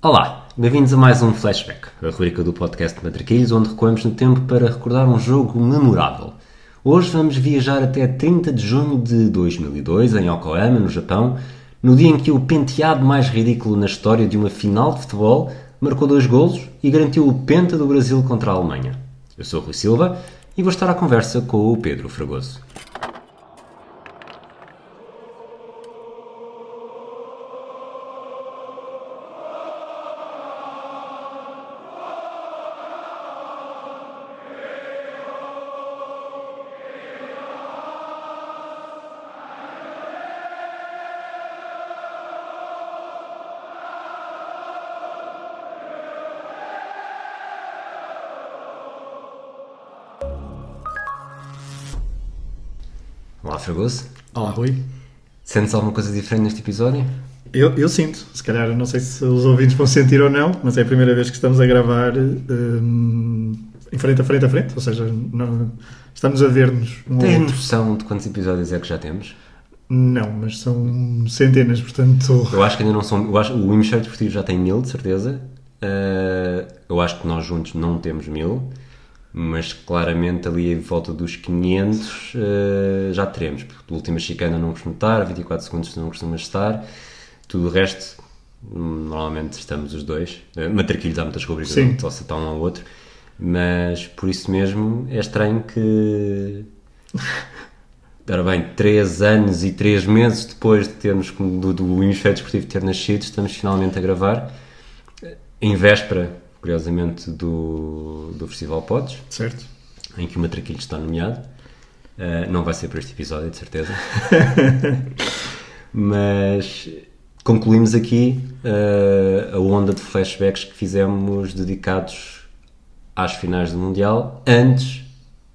Olá, bem-vindos a mais um Flashback, a rubrica do podcast Matraquilhos, onde recuamos no tempo para recordar um jogo memorável. Hoje vamos viajar até 30 de junho de 2002, em Yokohama, no Japão, no dia em que o penteado mais ridículo na história de uma final de futebol marcou dois golos e garantiu o penta do Brasil contra a Alemanha. Eu sou o Rui Silva e vou estar à conversa com o Pedro Fragoso. Fragoso. Olá, Rui. Sentes alguma coisa diferente neste episódio? Eu, eu sinto, se calhar, não sei se os ouvintes vão sentir ou não, mas é a primeira vez que estamos a gravar hum, em frente a frente a frente, ou seja, não, estamos a ver-nos um outro. noção de quantos episódios é que já temos? Não, mas são centenas, portanto. Eu acho que ainda não são. Eu acho, o Hemisfério Desportivo já tem mil, de certeza. Uh, eu acho que nós juntos não temos mil, mas claramente ali em volta dos 500 uh, já teremos. Porque a última chicana não costumo estar, 24 segundos não costumas estar, tudo o resto. Normalmente estamos os dois. Uh, Matraquilhos há muitas rubricas, Sim. só se está um ao outro. Mas por isso mesmo é estranho que. Ora bem, 3 anos e 3 meses depois de termos do, do Hemisfério Desportivo ter nascido, estamos finalmente a gravar em véspera, curiosamente, do, do Festival Pods, Certo? em que o Matraquilhos está nomeado. Uh, não vai ser para este episódio, de certeza. Mas concluímos aqui uh, a onda de flashbacks que fizemos dedicados às finais do Mundial antes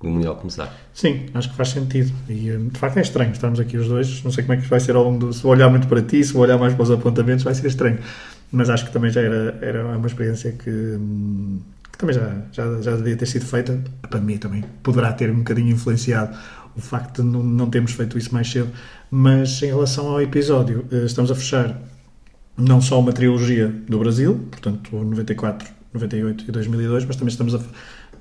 do Mundial começar. Sim, acho que faz sentido. E hum, de facto é estranho estarmos aqui os dois. Não sei como é que vai ser ao longo do. Se vou olhar muito para ti, se vou olhar mais para os apontamentos, vai ser estranho. Mas acho que também já era, era uma experiência que, que também já, já, já devia ter sido feita. Para mim também poderá ter um bocadinho influenciado o facto de não, não termos feito isso mais cedo. Mas em relação ao episódio, eh, estamos a fechar não só uma trilogia do Brasil, portanto 94, 98 e 2002, mas também estamos a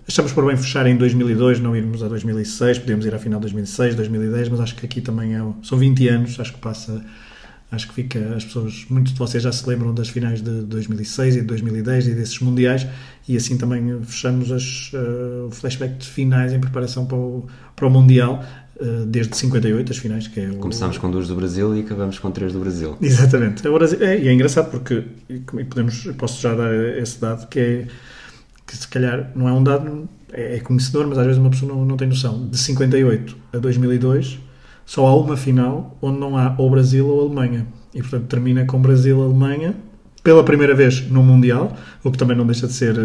achamos por bem fechar em 2002, não irmos a 2006, podemos ir à final de 2006, 2010, mas acho que aqui também é, são 20 anos, acho que passa, acho que fica, as pessoas, muitos de vocês já se lembram das finais de 2006 e de 2010 e desses mundiais, e assim também fechamos as, eh, o flashback de finais em preparação para o, para o Mundial, eh, desde 58, as finais, que é o... Começámos com duas do Brasil e acabamos com três do Brasil. Exatamente. Agora, é, e é engraçado porque e podemos, posso já dar esse dado que é que se calhar não é um dado, é, é conhecedor, mas às vezes uma pessoa não, não tem noção. De 58 a 2002, só há uma final onde não há ou Brasil ou Alemanha. E portanto termina com Brasil-Alemanha pela primeira vez no Mundial, o que também não deixa de ser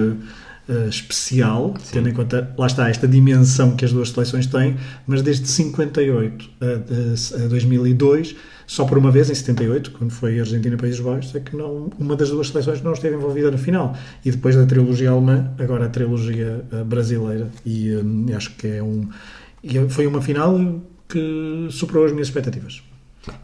eh, especial, tendo em conta, lá está, esta dimensão que as duas seleções têm, mas desde 58 a, a 2002, só por uma vez, em 78, quando foi Argentina-Países Baixos, é que não, uma das duas seleções não esteve envolvida na final. E depois da trilogia alemã, agora a trilogia eh, brasileira. E hum, acho que é um. e foi uma final que superou as minhas expectativas.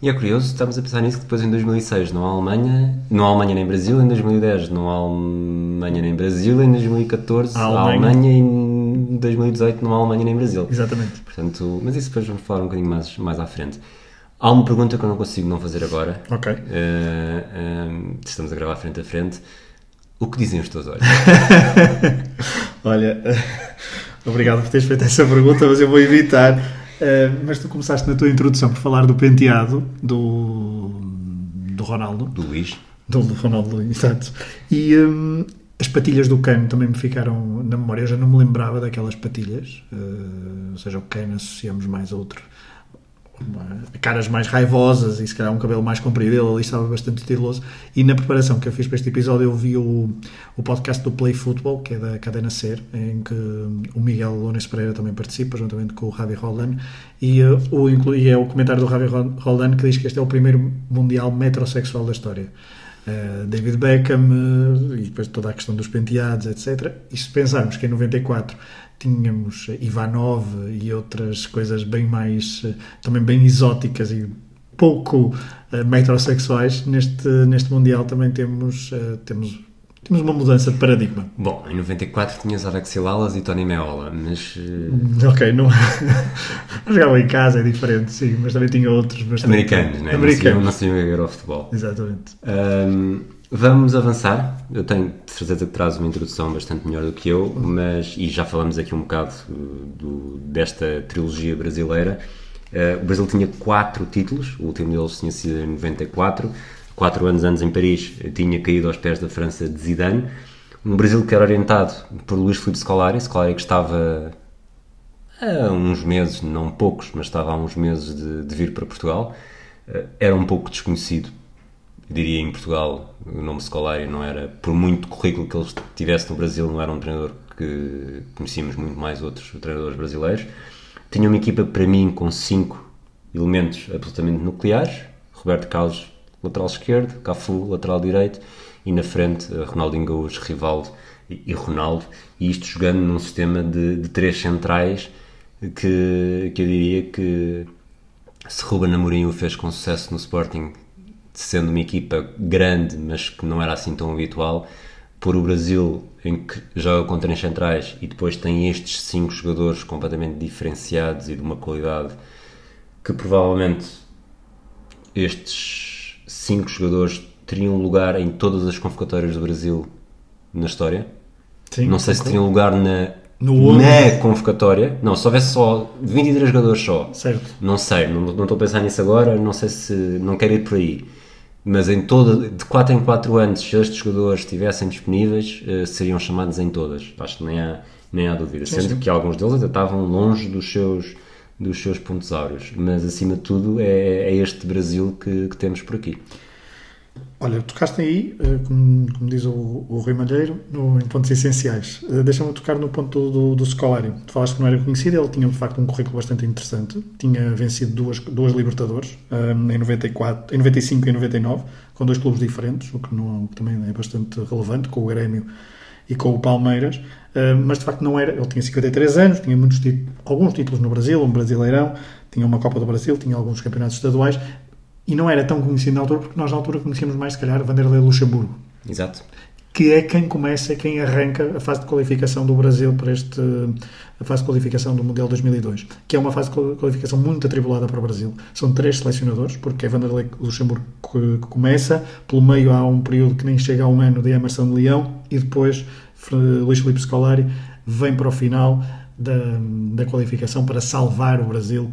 E é curioso, estamos a pensar nisso que depois em 2006 não há Alemanha, não há Alemanha nem Brasil, em 2010 não há Alemanha nem Brasil, em 2014 Há há Alemanha. Alemanha e em 2018 não há Alemanha nem Brasil. Exatamente. Portanto, mas isso depois vamos falar um bocadinho mais, mais à frente. Há uma pergunta que eu não consigo não fazer agora. Ok. Eh, eh, estamos a gravar frente a frente. O que dizem os teus olhos? Olha, obrigado por teres feito essa pergunta, mas eu vou evitar. Eh, mas tu começaste na tua introdução por falar do penteado do, do Ronaldo. Do Luís? Do, do Ronaldo, exato. E hum, as patilhas do Cano também me ficaram na memória. Eu já não me lembrava daquelas patilhas. Eh, ou seja, o Cano associamos mais a outro. Uma- caras mais raivosas e se calhar um cabelo mais comprido. Ele ali estava bastante estiloso. E na preparação que eu fiz para este episódio, eu vi o, o podcast do Play Football, que é da cadena Ser, em que o Miguel Lones Pereira também participa, juntamente com o Javi Roldan. E, eh, o, inclu- e é o comentário do Javi Ro- Roldan que diz que este é o primeiro mundial metrosexual da história. Uh, David Beckham uh, e depois toda a questão dos penteados, etc. E se pensarmos que em 94 tínhamos Ivanov e outras coisas bem mais, uh, também bem exóticas e pouco uh, metrosexuais, neste, neste Mundial também temos, uh, temos, temos uma mudança de paradigma. Bom, em 94 tinhas Alexi Lalas e Tony Meola, mas... Ok, não... jogava em casa, é diferente, sim, mas também tinha outros bastante... Americanos, né? Americanos. Não sabiam jogar ao futebol. Exatamente. Um, vamos avançar. Eu tenho certeza que traz uma introdução bastante melhor do que eu, mas... E já falamos aqui um bocado do, desta trilogia brasileira Uh, o Brasil tinha quatro títulos, o último deles tinha sido em 94, quatro anos antes em Paris tinha caído aos pés da França de Zidane. Um Brasil que era orientado por Luís Filipe Scolari, Scolari que estava há uns meses, não poucos, mas estava há uns meses de, de vir para Portugal. Uh, era um pouco desconhecido, diria em Portugal, o nome Scolari não era, por muito currículo que ele tivesse no Brasil, não era um treinador que conhecíamos muito mais outros treinadores brasileiros. Tinha uma equipa, para mim, com cinco elementos absolutamente nucleares: Roberto Carlos, lateral esquerdo, Cafu, lateral direito, e na frente Ronaldinho Gaúcho, Rivaldo e Ronaldo. E isto jogando num sistema de, de três centrais que, que eu diria que se Ruben Amorim o fez com sucesso no Sporting, sendo uma equipa grande, mas que não era assim tão habitual, por o Brasil, em que joga com três centrais e depois tem estes cinco jogadores completamente diferenciados e de uma qualidade que provavelmente estes cinco jogadores teriam lugar em todas as convocatórias do Brasil na história. Sim, não sei se teriam lugar na, na convocatória. Não, se houvesse só 23 jogadores só. Certo. Não sei, não, não estou a pensar nisso agora, não sei se. não quero ir por aí mas em toda, de 4 em 4 anos, se estes jogadores estivessem disponíveis, uh, seriam chamados em todas. Acho que nem há, nem há dúvida. Sim, Sendo sim. que alguns deles até estavam longe dos seus, dos seus pontos áureos. Mas acima de tudo, é, é este Brasil que, que temos por aqui. Olha, tocaste aí, eh, como, como diz o, o Rui Malheiro, no, em pontos essenciais. Eh, deixa-me tocar no ponto do, do Scolari. Tu falaste que não era conhecido, ele tinha de facto um currículo bastante interessante. Tinha vencido duas, duas Libertadores, um, eh, em, 94, em 95 e em 99, com dois clubes diferentes, o que, não, também é bastante relevante, com o Grêmio e com o Palmeiras. mas de facto não era. Ele tinha 53 anos, tinha muitos alguns títulos no Brasil, um Brasileirão, tinha uma Copa do Brasil, tinha alguns campeonatos estaduais, e não era tão conhecido na altura, porque nós na altura conhecíamos mais, se calhar, Vanderlei Luxemburgo. Exato. Que é quem começa, quem arranca a fase de qualificação do Brasil para este, a fase de qualificação do Mundial 2002, que é uma fase de qualificação muito atribulada para o Brasil. São três selecionadores, porque é Vanderlei Luxemburgo que começa, pelo meio há um período que nem chega a um ano de Emerson de Leão, e depois Luís Felipe Scolari vem para o final da, da qualificação para salvar o Brasil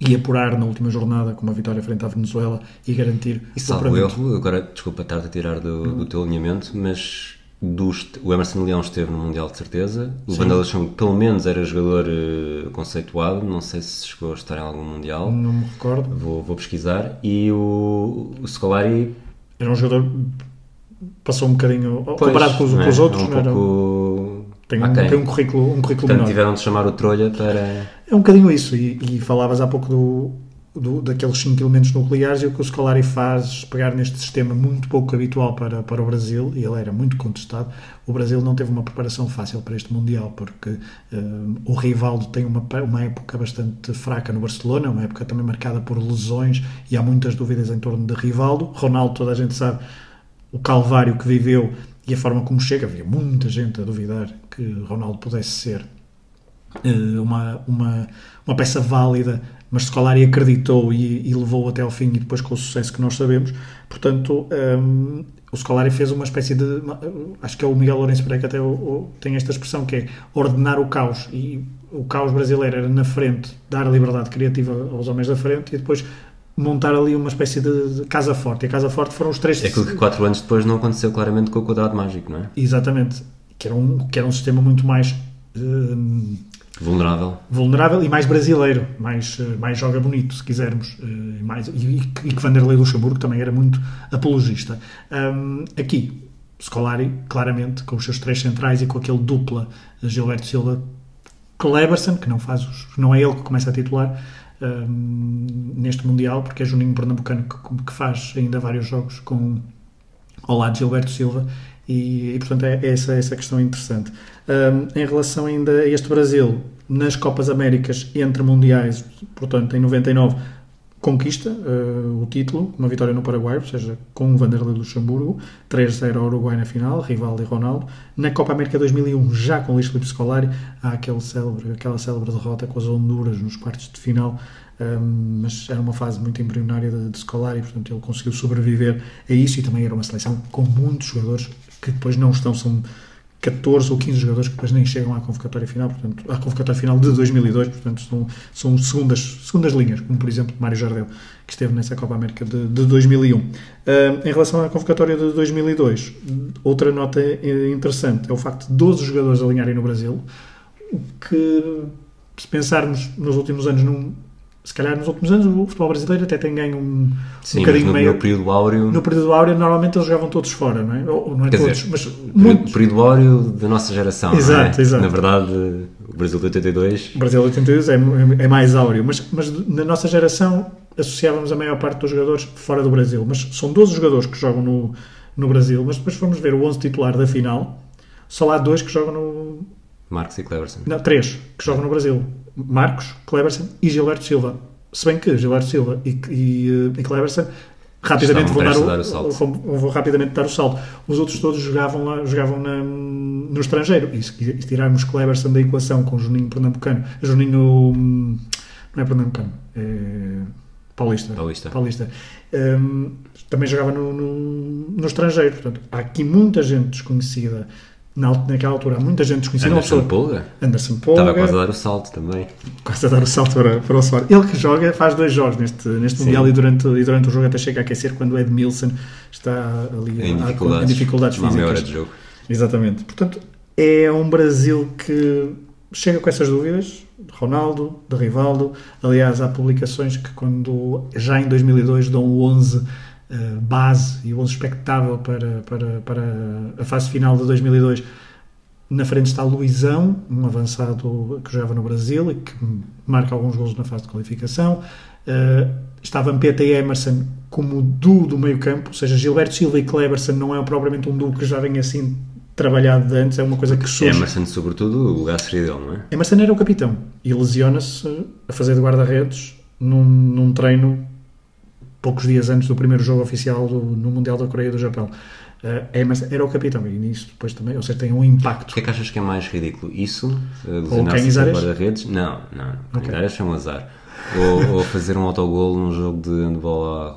e apurar na última jornada com uma vitória frente à Venezuela e garantir e salvo erro, agora desculpa estar-te a tirar do, do teu alinhamento, mas dos, o Emerson Leão esteve no Mundial de certeza, o Vanderlei pelo menos era jogador uh, conceituado, não sei se chegou a estar em algum Mundial. Não me recordo. Vou, vou pesquisar. E o, o Scolari... Era um jogador... Passou um bocadinho... Pois, comparado com os, é? com os outros, um pouco... Tem, okay. um, tem um currículo, um currículo Portanto, menor. tiveram de chamar o Trolha para... É um bocadinho isso, e, e falavas há pouco do, do, daqueles cinco elementos nucleares e o que o Scolari faz pegar neste sistema muito pouco habitual para, para o Brasil, e ele era muito contestado, o Brasil não teve uma preparação fácil para este Mundial, porque uh, o Rivaldo tem uma, uma época bastante fraca no Barcelona, uma época também marcada por lesões, e há muitas dúvidas em torno de Rivaldo. Ronaldo, toda a gente sabe o calvário que viveu e a forma como chega, havia muita gente a duvidar que Ronaldo pudesse ser uma, uma, uma peça válida, mas Scolari acreditou e, e, levou até ao fim e depois com o sucesso que nós sabemos. Portanto, um, o Scolari fez uma espécie de. Acho que é o Miguel Lourenço Pereira que até o, o, tem esta expressão que é ordenar o caos. E o caos brasileiro era na frente, dar a liberdade criativa aos homens da frente e depois montar ali uma espécie de, de, casa forte. E a casa forte foram os três. É aquilo que quatro anos depois não aconteceu claramente com o quadrado mágico, não é? Exatamente. Que era um, que era um sistema muito mais. Uh, vulnerável. Vulnerável e mais brasileiro, mais, uh, mais joga bonito, se quisermos. Uh, mais, e, e, que Vanderlei Luxemburgo também era muito apologista. Um, aqui, Scolari, claramente, com os seus três centrais e com aquele dupla Gilberto Silva, Kleberson, que não faz os, não é ele que começa a titular, um, neste Mundial, porque é Juninho Pernambucano que, que, faz ainda vários jogos com, ao lado de Gilberto Silva e, e portanto é, essa, essa questão interessante. Um, em relação ainda a este Brasil, nas Copas Américas entre Mundiais, portanto em 99, conquista uh, o título, uma vitória no Paraguai, ou seja, com o Vanderlei Luxemburgo, 3-0 ao Uruguai na final, Rivaldo e Ronaldo. Na Copa América 2001, já com Luís Felipe Scolari, há aquele célebre, aquela célebre derrota com as Honduras nos quartos de final, um, mas era uma fase muito embrionária de, de Scolari, portanto ele conseguiu sobreviver a isso e também era uma seleção com muitos jogadores que depois não estão, são 14 ou 15 jogadores que depois nem chegam à convocatória final, portanto, à convocatória final de 2002, portanto, são, são segundas, segundas linhas, como por exemplo Mário Jardel, que esteve nessa Copa América de, de 2001. Uh, em relação à convocatória de 2002, outra nota interessante é o facto de 12 jogadores alinharem no Brasil, o que, se pensarmos nos últimos anos, não, se calhar nos últimos anos o futebol brasileiro até tem ganho um, Sim, um bocadinho no, meio. no período áureo. No período áureo, normalmente eles jogavam todos fora, não é? Ou, não é Quer todos, dizer, mas muitos. período áureo da nossa geração. não Exato, é? exato. Na verdade, o Brasil de 82. O Brasil 82 é, é mais áureo, mas, mas na nossa geração associávamos a maior parte dos jogadores fora do Brasil. Mas são 12 jogadores que jogam no, no Brasil, mas depois formos ver o 11 titular da final, só há dois que jogam no. Marcos e Cleverson. Não, três que jogam no Brasil: Marcos, Cleverson e Gilberto Silva. Se bem que Gilberto Silva e, e, e Cleverson rapidamente vão dar, o, dar o salto. vão, vão rapidamente dar o salto. Os outros todos jogavam, lá, jogavam na, no estrangeiro. E se, tirarmos Cleverson da equação com Juninho Pernambucano, Juninho hum, não é Pernambucano, é Paulista. Paulista. Paulista. Hum, também jogava no, no, no estrangeiro. Portanto, há aqui muita gente desconhecida. Na, naquela altura, há muita gente desconhecida. Uma Anderson Polga. Anderson Polga Estava quase a dar o salto também. quase a dar o salto para, para o Soares. Ele que joga, faz dois jogos neste, neste Sim. Mundial e durante, e durante o jogo até chega a aquecer quando Edmilson está ali Em dificuldades. em dificuldades meia físicas. hora de jogo. Exatamente. Portanto, é um Brasil que chega com essas dúvidas. de Ronaldo, de Rivaldo. Aliás, há publicações que, quando já em 2002 dão o 11 eh, base e o 11 expectável para, para, para a fase final de 2002. Na frente está Luizão, um avançado que jogava no Brasil e que marca alguns gols na fase de qualificação. Uh, está Vampeta e Emerson como duo do meio campo, ou seja, Gilberto Silva e Cleberson não é propriamente um duo que já vem assim trabalhado de antes, é uma coisa que surge. Emerson, sobretudo, o lugar seria dele, não é? Emerson era o capitão e lesiona-se a fazer de guarda-redes num, num treino poucos dias antes do primeiro jogo oficial do- no Mundial da Coreia do Japão. Uh, era o capitão e nisso depois também, ou seja, tem um impacto. O que é que achas que é mais ridículo? Isso? Uh, Ou a guarda-redes? Não, não. Ok. Canizares foi um azar. Ou, ou fazer um autogol num jogo de handball à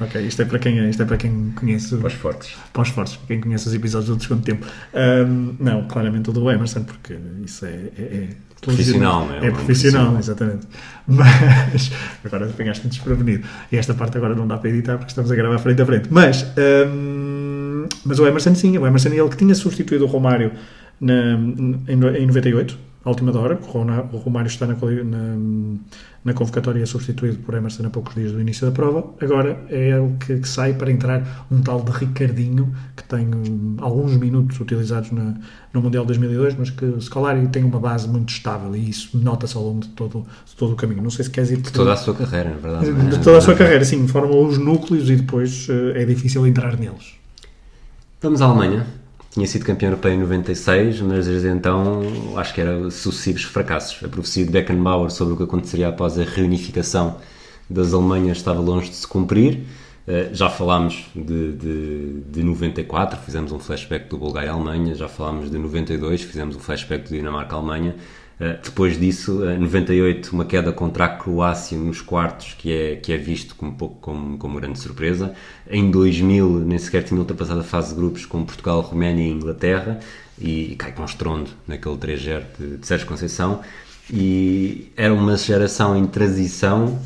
ok, isto é para quem, isto é para quem conhece para os fortes. para os fortes, quem conhece os episódios do Desconto de Tempo. Ahm, não, claramente o do Emerson, porque isso é. é, é Profissional, não é? É Um profissional, profissional. exatamente. Mas agora apanhaste-me desprevenido. E esta parte agora não dá para editar porque estamos a gravar frente a frente. Mas, ahm, mas o Emerson sim, o Emerson é ele que tinha substituído o Romário na, em 98, à última hora. O Romário está na, na, na convocatória substituído por Emerson a poucos dias do início da prova. Agora é ele que, que sai para entrar um tal de Ricardinho, que tem hum, alguns minutos utilizados na, no Mundial 2002, mas que Scolari tem uma base muito estável e isso nota-se ao longo de todo, de todo o caminho. Não sei se queres ir De toda a sua carreira, na verdade. não é? de toda a sua carreira, sim, formam os núcleos e depois eh, é difícil entrar neles. Vamos à Alemanha. Tinha sido campeão europeu em 96, mas desde então acho que era sucessivos fracassos. A profecia de Beckenbauer sobre o que aconteceria após a reunificação das Alemanhas estava longe de se cumprir. Eh, já falámos de, de, de 94, fizemos um flashback do Bulgária-Alemanha, já falámos de 92, fizemos um flashback do Dinamarca-Alemanha. Uh, depois disso, em 98, uma queda contra a Croácia nos quartos, que é, que é visto como, pouco, como, como grande surpresa. Em 2000, nem sequer tinha ultrapassado a fase de grupos com Portugal, Roménia e Inglaterra, e, e cai com estrondo naquele 3-0 de, de Sérgio Conceição. E era uma geração em transição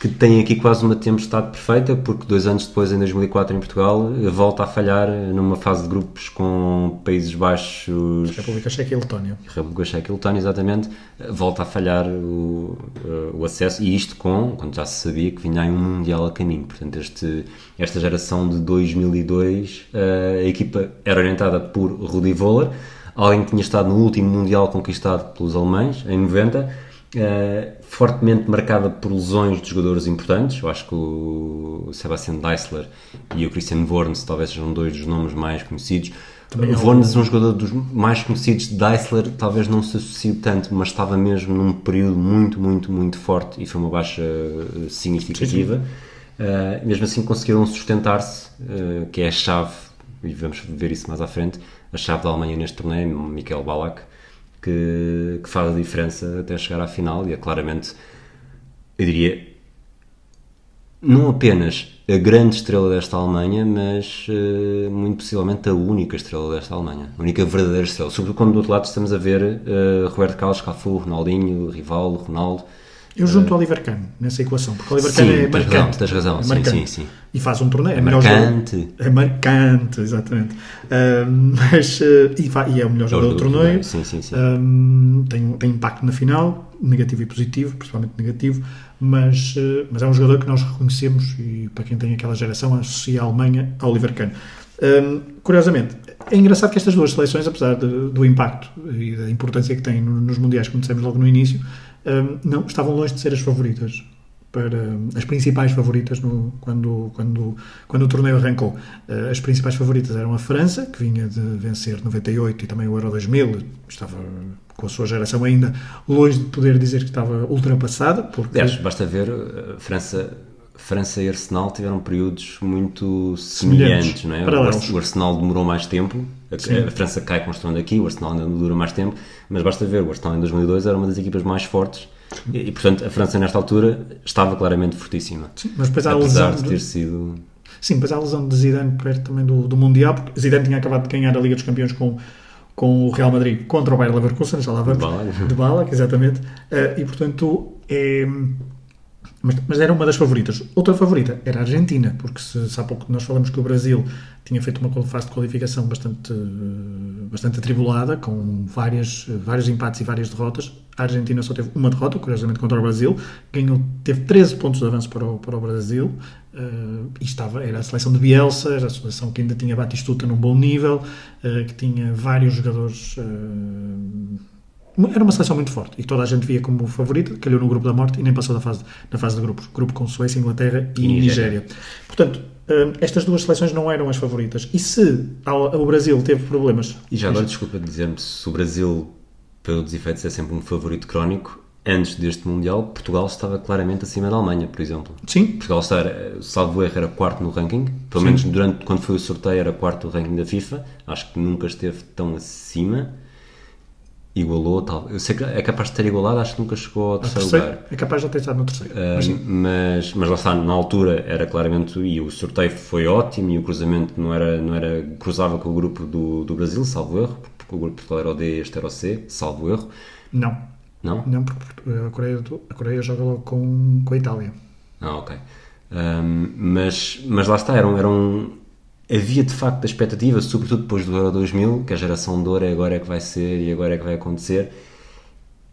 que tem aqui quase uma tempestade perfeita, porque dois anos depois, em 2004, em Portugal, volta a falhar numa fase de grupos com Países Baixos, República Checa e Letónia. República Checa e Letónia, exatamente, volta a falhar o, eh, o acesso, e isto com, quando já se sabia que vinha aí um Mundial a caminho. Portanto, este, esta geração de 2002, eh, a equipa era orientada por Rudi Voller, alguém que tinha estado no último Mundial conquistado pelos alemães, em 90, Uh, fortemente marcada por lesões de jogadores importantes. Eu acho que o Sebastian Deisler e o Christian Vorns talvez sejam dois dos nomes mais conhecidos. Também o Vorns é um jogador dos mais conhecidos. Deisler talvez não se associe tanto, mas estava mesmo num período muito, muito, muito forte e foi uma baixa uh, significativa. Sim, sim. Uh, mesmo assim conseguiram sustentar-se, que é a chave, e vamos ver isso mais à frente, a chave da Alemanha neste torneio, Michael Ballack que, que faz a diferença até chegar à final e é claramente, eu diria, não apenas a grande estrela desta Alemanha, mas uh, muito possivelmente a única estrela desta Alemanha, a única verdadeira estrela. Sobretudo quando do outro lado estamos a ver uh, Roberto Carlos, Cafu, Ronaldinho, Rivaldo, Ronaldo. Eu junto uh, Oliver Kahn nessa equação, porque Oliver Kahn é marcante. Razão, tens razão, é sim, sim, sim. E faz um torneio. É, é marcante. É marcante, exatamente. mas, uh, e, e, é o melhor jogador do, torneio. Sim, sim, sim. tem, tem impacto na final, negativo e positivo, principalmente negativo, mas, uh, mas é um jogador que nós reconhecemos e para quem tem aquela geração associa a Alemanha a Oliver Kahn. Um, curiosamente, é engraçado que estas duas seleções, apesar de, do impacto e da importância que têm nos mundiais, como dissemos logo no início, não, estavam longe de ser as favoritas para as principais favoritas no, quando, quando, quando o torneio arrancou. Uh, as principais favoritas eram a França, que vinha de vencer 98 e também o Euro 2000, estava com a sua geração ainda longe de poder dizer que estava ultrapassada. Porque... Basta ver, a uh, França, França e Arsenal tiveram períodos muito semelhantes, não é? O Arsenal demorou mais tempo, a, a, França cai construindo aqui, o Arsenal ainda dura mais tempo, mas basta ver, o Arsenal em 2002 era uma das equipas mais fortes e, e, portanto a França nesta altura estava claramente fortíssima. Sim, mas depois há a lesão de ter sido Sim, depois há a lesão de Zidane perto também do, do Mundial, porque Zidane tinha acabado de ganhar a Liga dos Campeões com com o Real Madrid contra o Bayern Leverkusen, já lá vamos, de bala, exatamente, uh, e portanto é, mas, mas, era uma das favoritas. Outra favorita era a Argentina, porque se, se há pouco nós falamos que o Brasil tinha feito uma fase de qualificação bastante, bastante atribulada, com várias, vários empates e várias derrotas. A Argentina só teve uma derrota, curiosamente, contra o Brasil. Ganhou, teve 13 pontos de avanço para o, para o Brasil. Uh, e estava, era a seleção de Bielsa, era a seleção que ainda tinha Batistuta num bom nível, uh, que tinha vários jogadores. Uh, era uma seleção muito forte e toda a gente via como favorita, calhou no grupo da morte e nem passou da fase, da fase de grupos. Grupo com Suécia, Inglaterra e, e Nigéria. Portanto, hum, estas duas seleções não eram as favoritas. E se o Brasil teve problemas. E já agora, desculpa dizer-me, se o Brasil, pelos efeitos, é sempre um favorito crónico, antes deste Mundial, Portugal estava claramente acima da Alemanha, por exemplo. Sim. Portugal, salvo erro, era quarto no ranking. Pelo Sim. menos durante, quando foi o sorteio, era quarto no ranking da FIFA. Acho que nunca esteve tão acima igualou, tal. Eu sei que é capaz de ter igualado, acho que nunca chegou ao terceiro, terceiro lugar. É capaz de ter estado no terceiro. Uh, mas, mas, mas lá está, na altura era claramente, e o sorteio foi ótimo, e o cruzamento não era, não era cruzava com o grupo do, do Brasil, salvo erro, porque o grupo Portugal era o D e este era o C, salvo erro. Não. Não? Não, porque a Coreia, a Coreia joga logo com, com a Itália. Ah, ok. Um, mas, mas lá está, eram, eram havia de facto a expectativa, sobretudo depois do Euro 2000, que a geração de ouro é agora é que vai ser e agora é que vai acontecer.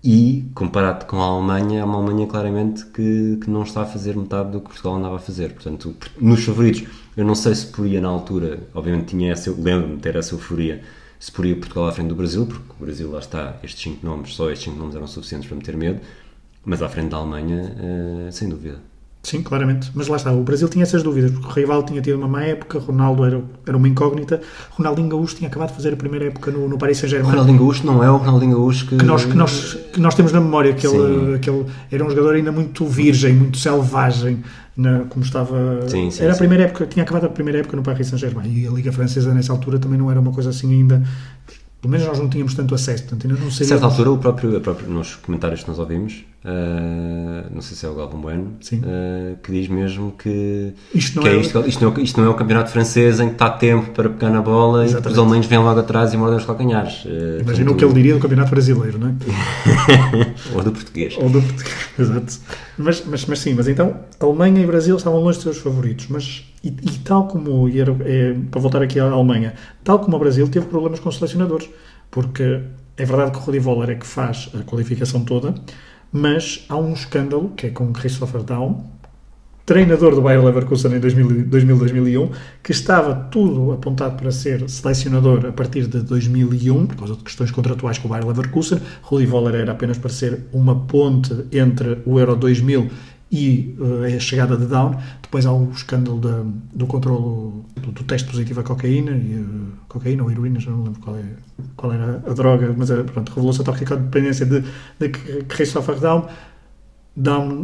E, comparado com a Alemanha, é uma Alemanha claramente que, que não está a fazer metade do que Portugal andava a fazer. Portanto, nos favoritos, eu não sei se poria na altura, obviamente tinha essa, lembro-me ter essa euforia, se poria Portugal à frente do Brasil, porque o Brasil lá está, estes cinco nomes, só estes cinco nomes eram suficientes para meter medo, mas à frente da Alemanha, uh, sem dúvida. Sim, claramente. Mas lá está, o Brasil tinha essas dúvidas, porque o rival tinha tido uma má época, Ronaldo era, era uma incógnita, Ronaldinho Gaúcho tinha acabado de fazer a primeira época no, no Paris Saint-Germain. Ronaldinho Gaúcho não é o Ronaldinho Gaúcho que... Que nós, que nós, que nós temos na memória, que ele, que ele era um jogador ainda muito virgem, muito selvagem, na, como estava... Sim, sim, era a primeira época, tinha acabado a primeira época no Paris Saint-Germain, e a Liga Francesa nessa altura também não era uma coisa assim ainda pelo menos nós não tínhamos tanto acesso, portanto ainda não sei. A certa altura, o próprio, próprio, nos comentários que nós ouvimos, uh, não sei se é o Galvão Bueno, uh, que diz mesmo que, isto não, que é, é isto, isto, não é, isto não é o campeonato francês em que está tempo para pegar na bola Exatamente. e os alemães vêm logo atrás e mordem os calcanhares. Uh, Imagina o que ele diria do campeonato brasileiro, não é? Ou do português. Ou do português, exato. Mas, mas, mas sim, mas então Alemanha e Brasil estavam longe dos seus favoritos, mas e, e tal como, e era, é, para voltar aqui à Alemanha, tal como o Brasil teve problemas com os selecionadores, porque é verdade que o Rudi Voller é que faz a qualificação toda, mas há um escândalo que é com Christopher Daum, treinador do Bayer Leverkusen em 2000-2001, que estava tudo apontado para ser selecionador a partir de 2001, por causa de questões contratuais com o Bayer Leverkusen. Rudi Voller era apenas para ser uma ponte entre o Euro 2000 e uh, a chegada de Down. Depois há o escândalo da, do controlo do, do, teste positivo à cocaína, e, uh, cocaína ou heroína, já não lembro qual, é, qual era a droga, mas uh, pronto, revelou-se a toxicodependência de, de Christopher Down. Down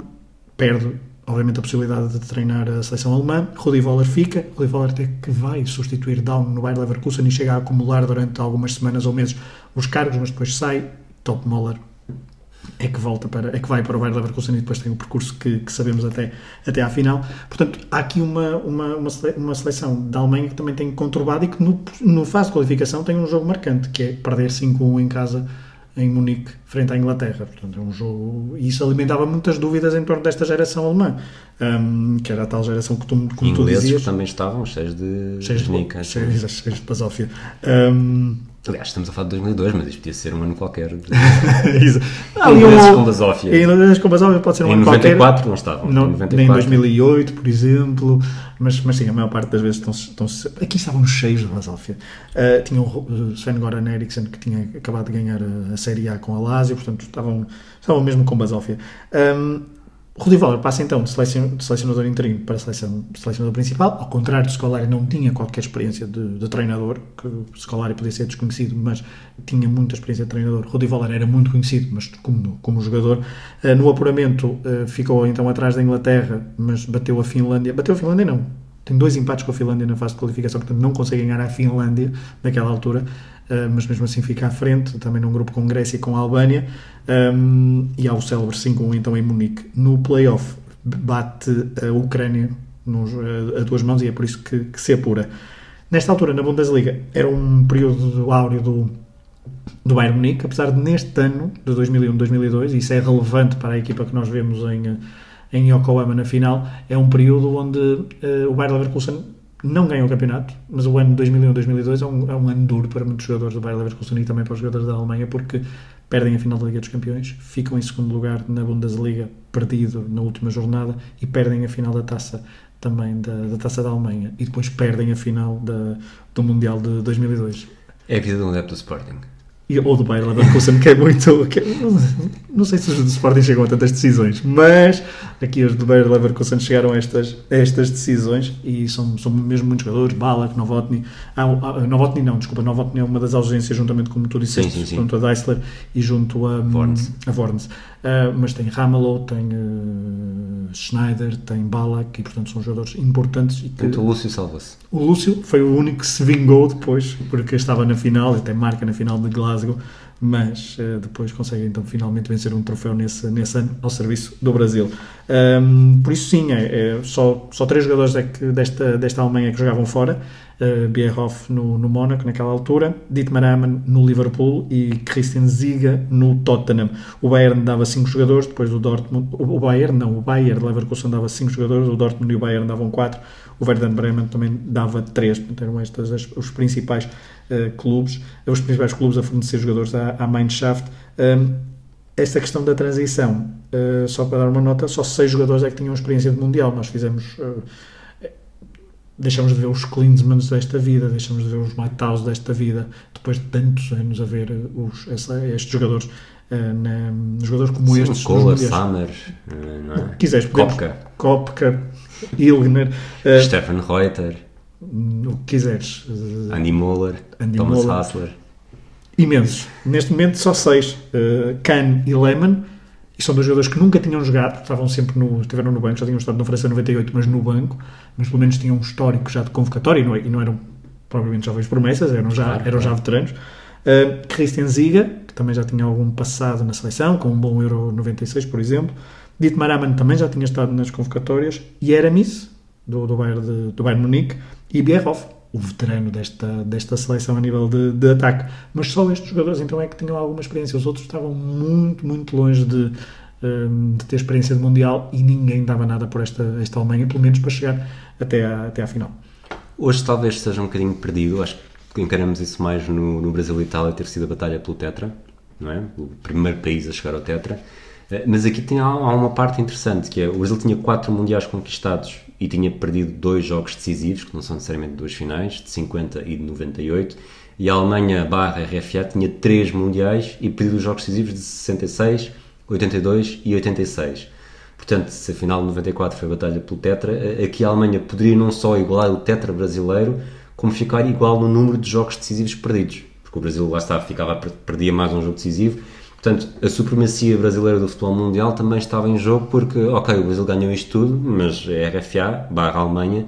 perde obviamente, a possibilidade de treinar a seleção alemã. Rudi Voller fica. Rudi Voller até que vai substituir Down no Bayer Leverkusen e chega a acumular durante algumas semanas ou meses os cargos, mas depois sai. Top Moller é que volta para, é que vai para o Bayer Leverkusen e depois tem o percurso que, que, sabemos até, até à final. Portanto, há aqui uma, uma, uma seleção da Alemanha que também tem conturbado e que no, no fase de qualificação tem um jogo marcante, que é perder 5-1 em casa em Munique, frente à Inglaterra. Portanto, é um jogo. E isso alimentava muitas dúvidas em torno desta geração alemã, um, que era a tal geração que tu, como tu dizias. que também estavam cheios de. cheios de. Cheios, cheios, cheios de basófia. Um, Aliás, estamos a falar de 2002, mas isto podia ser um ano qualquer. De... Ah, ingleses um, com basófia. Ingleses com basófia pode ser um em ano 94 qualquer. não estavam. Não, 94. Nem em 2008, por exemplo. Mas, mas sim, a maior parte das vezes estão, estão aqui estavam cheios de basófia. Uh, tinha o Sven Goran Eriksson que tinha acabado de ganhar a, a Série A com a Lazio, portanto estavam, estavam mesmo com basófia. Um, Rudi Voller passa então de, selecion, de selecionador interino para seleção, selecionador principal, ao contrário de Scolari, não tinha qualquer experiência de, de treinador, que Scolari podia ser desconhecido, mas tinha muita experiência de treinador. Rudi Voller era muito conhecido, mas como, como jogador. Uh, no apuramento uh, ficou então atrás da Inglaterra, mas bateu a Finlândia. Bateu a Finlândia não, tem dois empates com a Finlândia na fase de qualificação, portanto não consegue ganhar a Finlândia naquela altura. Uh, mas mesmo assim fica à frente, também num grupo com Grécia e com a Albânia, um, e há o célebre 5-1 então em Munique. No play-off bate a Ucrânia nos, a, a, duas mãos e é por isso que, que, se apura. Nesta altura, na Bundesliga, era um período áureo do, do Bayern Munique, apesar de neste ano, de 2001-2002, isso é relevante para a equipa que nós vemos em, em Yokohama na final, é um período onde uh, o Bayern Leverkusen não ganhou o campeonato, mas o ano 2001-2002 é, um, é um ano duro para muitos jogadores do Bayern Leverkusen e também para os jogadores da Alemanha, porque perdem a final da Liga dos Campeões, ficam em segundo lugar na Bundesliga, perdido na última jornada, e perdem a final da taça também da, da taça da Alemanha, e depois perdem a final da, do Mundial de 2002. É a vida de um adepto do Sporting ou do Bayer Leverkusen, que é muito. Que, não sei se os do Sporting chegam a tantas decisões, mas aqui os do Bayer Leverkusen chegaram a estas, a estas decisões e são, são mesmo muitos jogadores. Balak, Novotny. Ah, ah, Novotny não, desculpa, Novotny é uma das ausências, juntamente, como tu disseste, sim, sim, sim. junto a Deisler e junto a Vorns. A Vorns. Uh, mas tem Ramelow, tem uh, Schneider, tem Balak e, portanto, são jogadores importantes. E que... o Lúcio salva-se. O Lúcio foi o único que se vingou depois, porque estava na final, até marca na final de Glasgow, mas uh, depois consegue então finalmente vencer um troféu nesse, nesse ano ao serviço do Brasil. Um, por isso, sim, é, é, só, só três jogadores é que desta, desta Alemanha que jogavam fora Bierhoff no, no Mónaco naquela altura, Dietmar Hamann no Liverpool e Christian Ziga no Tottenham. O Bayern dava 5 jogadores, depois o Dortmund, o Bayern não, o Bayern Leverkusen dava 5 jogadores, o Dortmund e o Bayern davam 4, o Werder Bremen também dava 3, portanto eram estes as, os principais uh, clubes, os principais clubes a fornecer jogadores à, à Mannschaft. Um, esta questão da transição, uh, só para dar uma nota, só seis jogadores é que tinham experiência de Mundial. Nós fizemos uh, deixamos de ver os Klinsmans desta vida, deixamos de ver os Maitaus desta vida, depois de tantos anos a ver os, essa, estes jogadores, uh, na, jogadores como Sim, estes. Kohler, Sammer, uh, não é? quiseres, Kopka. Kopka, Ilgner, uh, Stefan Reuter, o que quiseres, uh, Andy Moller, Andy Thomas Moller. Hassler. Imensos. Neste momento só seis. Uh, Kahn e Lehmann e são dois jogadores que nunca tinham jogado, estavam sempre no, estiveram no banco, já tinham estado na França 98, mas no banco, mas pelo menos tinham um histórico já de convocatório e não, e não eram provavelmente jovens promessas, eram já, claro, eram já veteranos. Uh, Christian Ziga, que também já tinha algum passado na seleção, com um bom Euro 96, por exemplo. Dietmar Hamann também já tinha estado nas convocatórias. Aramis, do, do, Bayern, de, do Bayern Munique. E Bierhoff, o veterano desta, desta seleção a nível de, de, ataque. Mas só estes jogadores então é que tinham alguma experiência. Os outros estavam muito, muito longe de, hum, de ter experiência de Mundial e ninguém dava nada por esta, esta Alemanha, pelo menos para chegar até à, até à final. Hoje talvez seja um bocadinho perdido, acho que encaramos isso mais no, no Brasil e Itália ter sido a batalha pelo Tetra, não é? O primeiro país a chegar ao Tetra. Eh, Mas aqui tem, há, há uma parte interessante, que é o Brasil tinha quatro mundiais conquistados e tinha perdido dois jogos decisivos, que não são necessariamente duas finais, de 50 e de 98, e a Alemanha barra RFA tinha três mundiais e perdeu os jogos decisivos de 66, 82 e 86. Portanto, se a final de 94 foi a batalha pelo Tetra, aqui a Alemanha poderia não só igualar o Tetra brasileiro, como ficar igual no número de jogos decisivos perdidos. Porque o Brasil, lá está, ficava, perdia mais um jogo decisivo. Portanto, a supremacia brasileira do futebol mundial também estava em jogo porque, ok, o Brasil ganhou isto tudo, mas a RFA, barra Alemanha,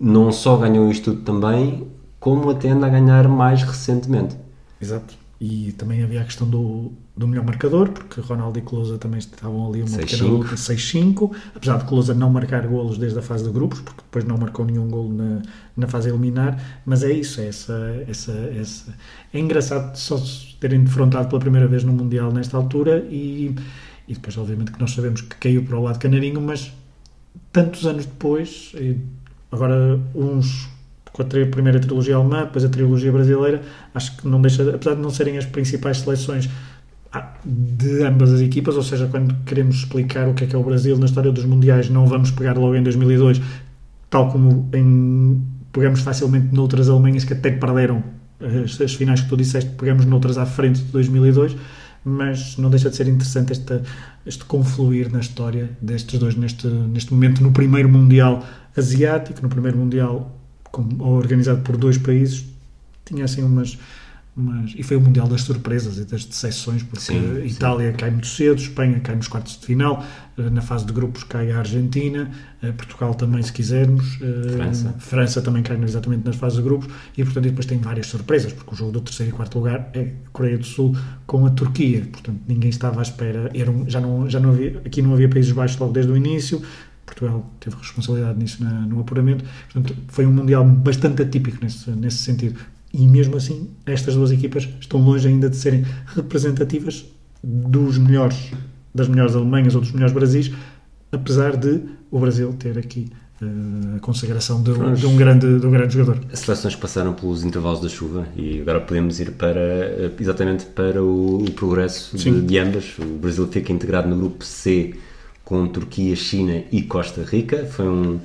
não só ganhou isto tudo também, como até anda a ganhar mais recentemente. Exato. E também havia a questão do, do melhor marcador, porque Ronaldo e Closa também estavam ali uma 6-5. pequena luta 6-5, apesar de Closa não marcar golos desde a fase de grupos, porque depois não marcou nenhum golo na, na fase eliminar, mas é isso, é essa, essa, essa... É engraçado só se terem defrontado pela primeira vez no Mundial nesta altura e, e depois obviamente que nós sabemos que caiu para o lado canarinho, mas tantos anos depois, agora uns com a primeira trilogia alemã, depois a trilogia brasileira, acho que não deixa, apesar de não serem as principais seleções de ambas as equipas, ou seja, quando queremos explicar o que é que é o Brasil na história dos mundiais, não vamos pegar logo em 2002, tal como em, pegamos facilmente noutras Alemanhas que até perderam as, as finais que tu disseste, pegamos noutras à frente de 2002, mas não deixa de ser interessante este, este confluir na história destes dois neste, neste momento, no primeiro Mundial Asiático, no primeiro Mundial com- organizado por dois países, tinha assim umas, umas. E foi o Mundial das surpresas e das decepções, porque Sim, Itália cai muito cedo, Espanha cai nos quartos de final, eh, na fase de grupos cai a Argentina, eh, Portugal também, se quisermos, eh, França. França também cai exatamente nas fases de grupos, e portanto depois tem várias surpresas, porque o jogo do terceiro e quarto lugar é Coreia do Sul com a Turquia, portanto ninguém estava à espera, era um- já não, já não havia, aqui não havia Países Baixos logo desde o início, Portugal teve responsabilidade nisso na- no apuramento. Portanto, foi um Mundial bastante atípico nesse, nesse sentido. E mesmo assim, estas duas equipas estão longe ainda de serem representativas dos melhores, das melhores Alemanhas ou dos melhores Brasis, apesar de o Brasil ter aqui eh, a consagração de, um- de um grande, de um grande jogador. As seleções que passaram pelos intervalos da chuva e agora podemos ir para eh, exatamente para o, o progresso de, de ambas. O Brasil fica integrado no grupo C com Turquia, China e Costa Rica. Foi um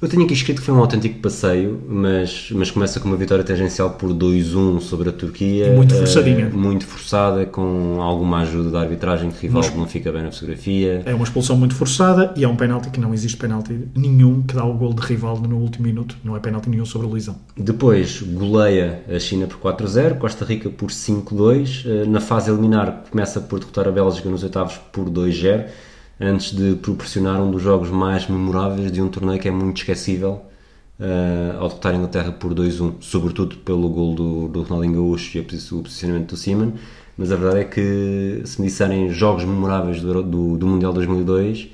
eu tenho aqui escrito que foi um autêntico passeio, mas, mas começa com uma vitória tangencial por 2-1 sobre a Turquia. E muito eh, forçadinha. muito forçada, com alguma ajuda da arbitragem, que Rivaldo não fica bem na fotografia. É uma expulsão muito forçada e é um penalti que não existe penalti nenhum que dá o gol de Rivaldo no último minuto. Não é penalti nenhum sobre o Luizão. Depois goleia a China por 4-0, Costa Rica por 5-2. Eh, Na fase eliminar começa por derrotar a Bélgica nos oitavos por 2-0, antes de proporcionar um dos jogos mais memoráveis de um torneio que é muito esquecível, eh, ao derrotar a Inglaterra por 2-1, sobretudo pelo gol do, do Ronaldinho Gaúcho e o posicionamento do Seaman. Mas a verdade é que, se me disserem jogos memoráveis do, do, do Mundial 2002,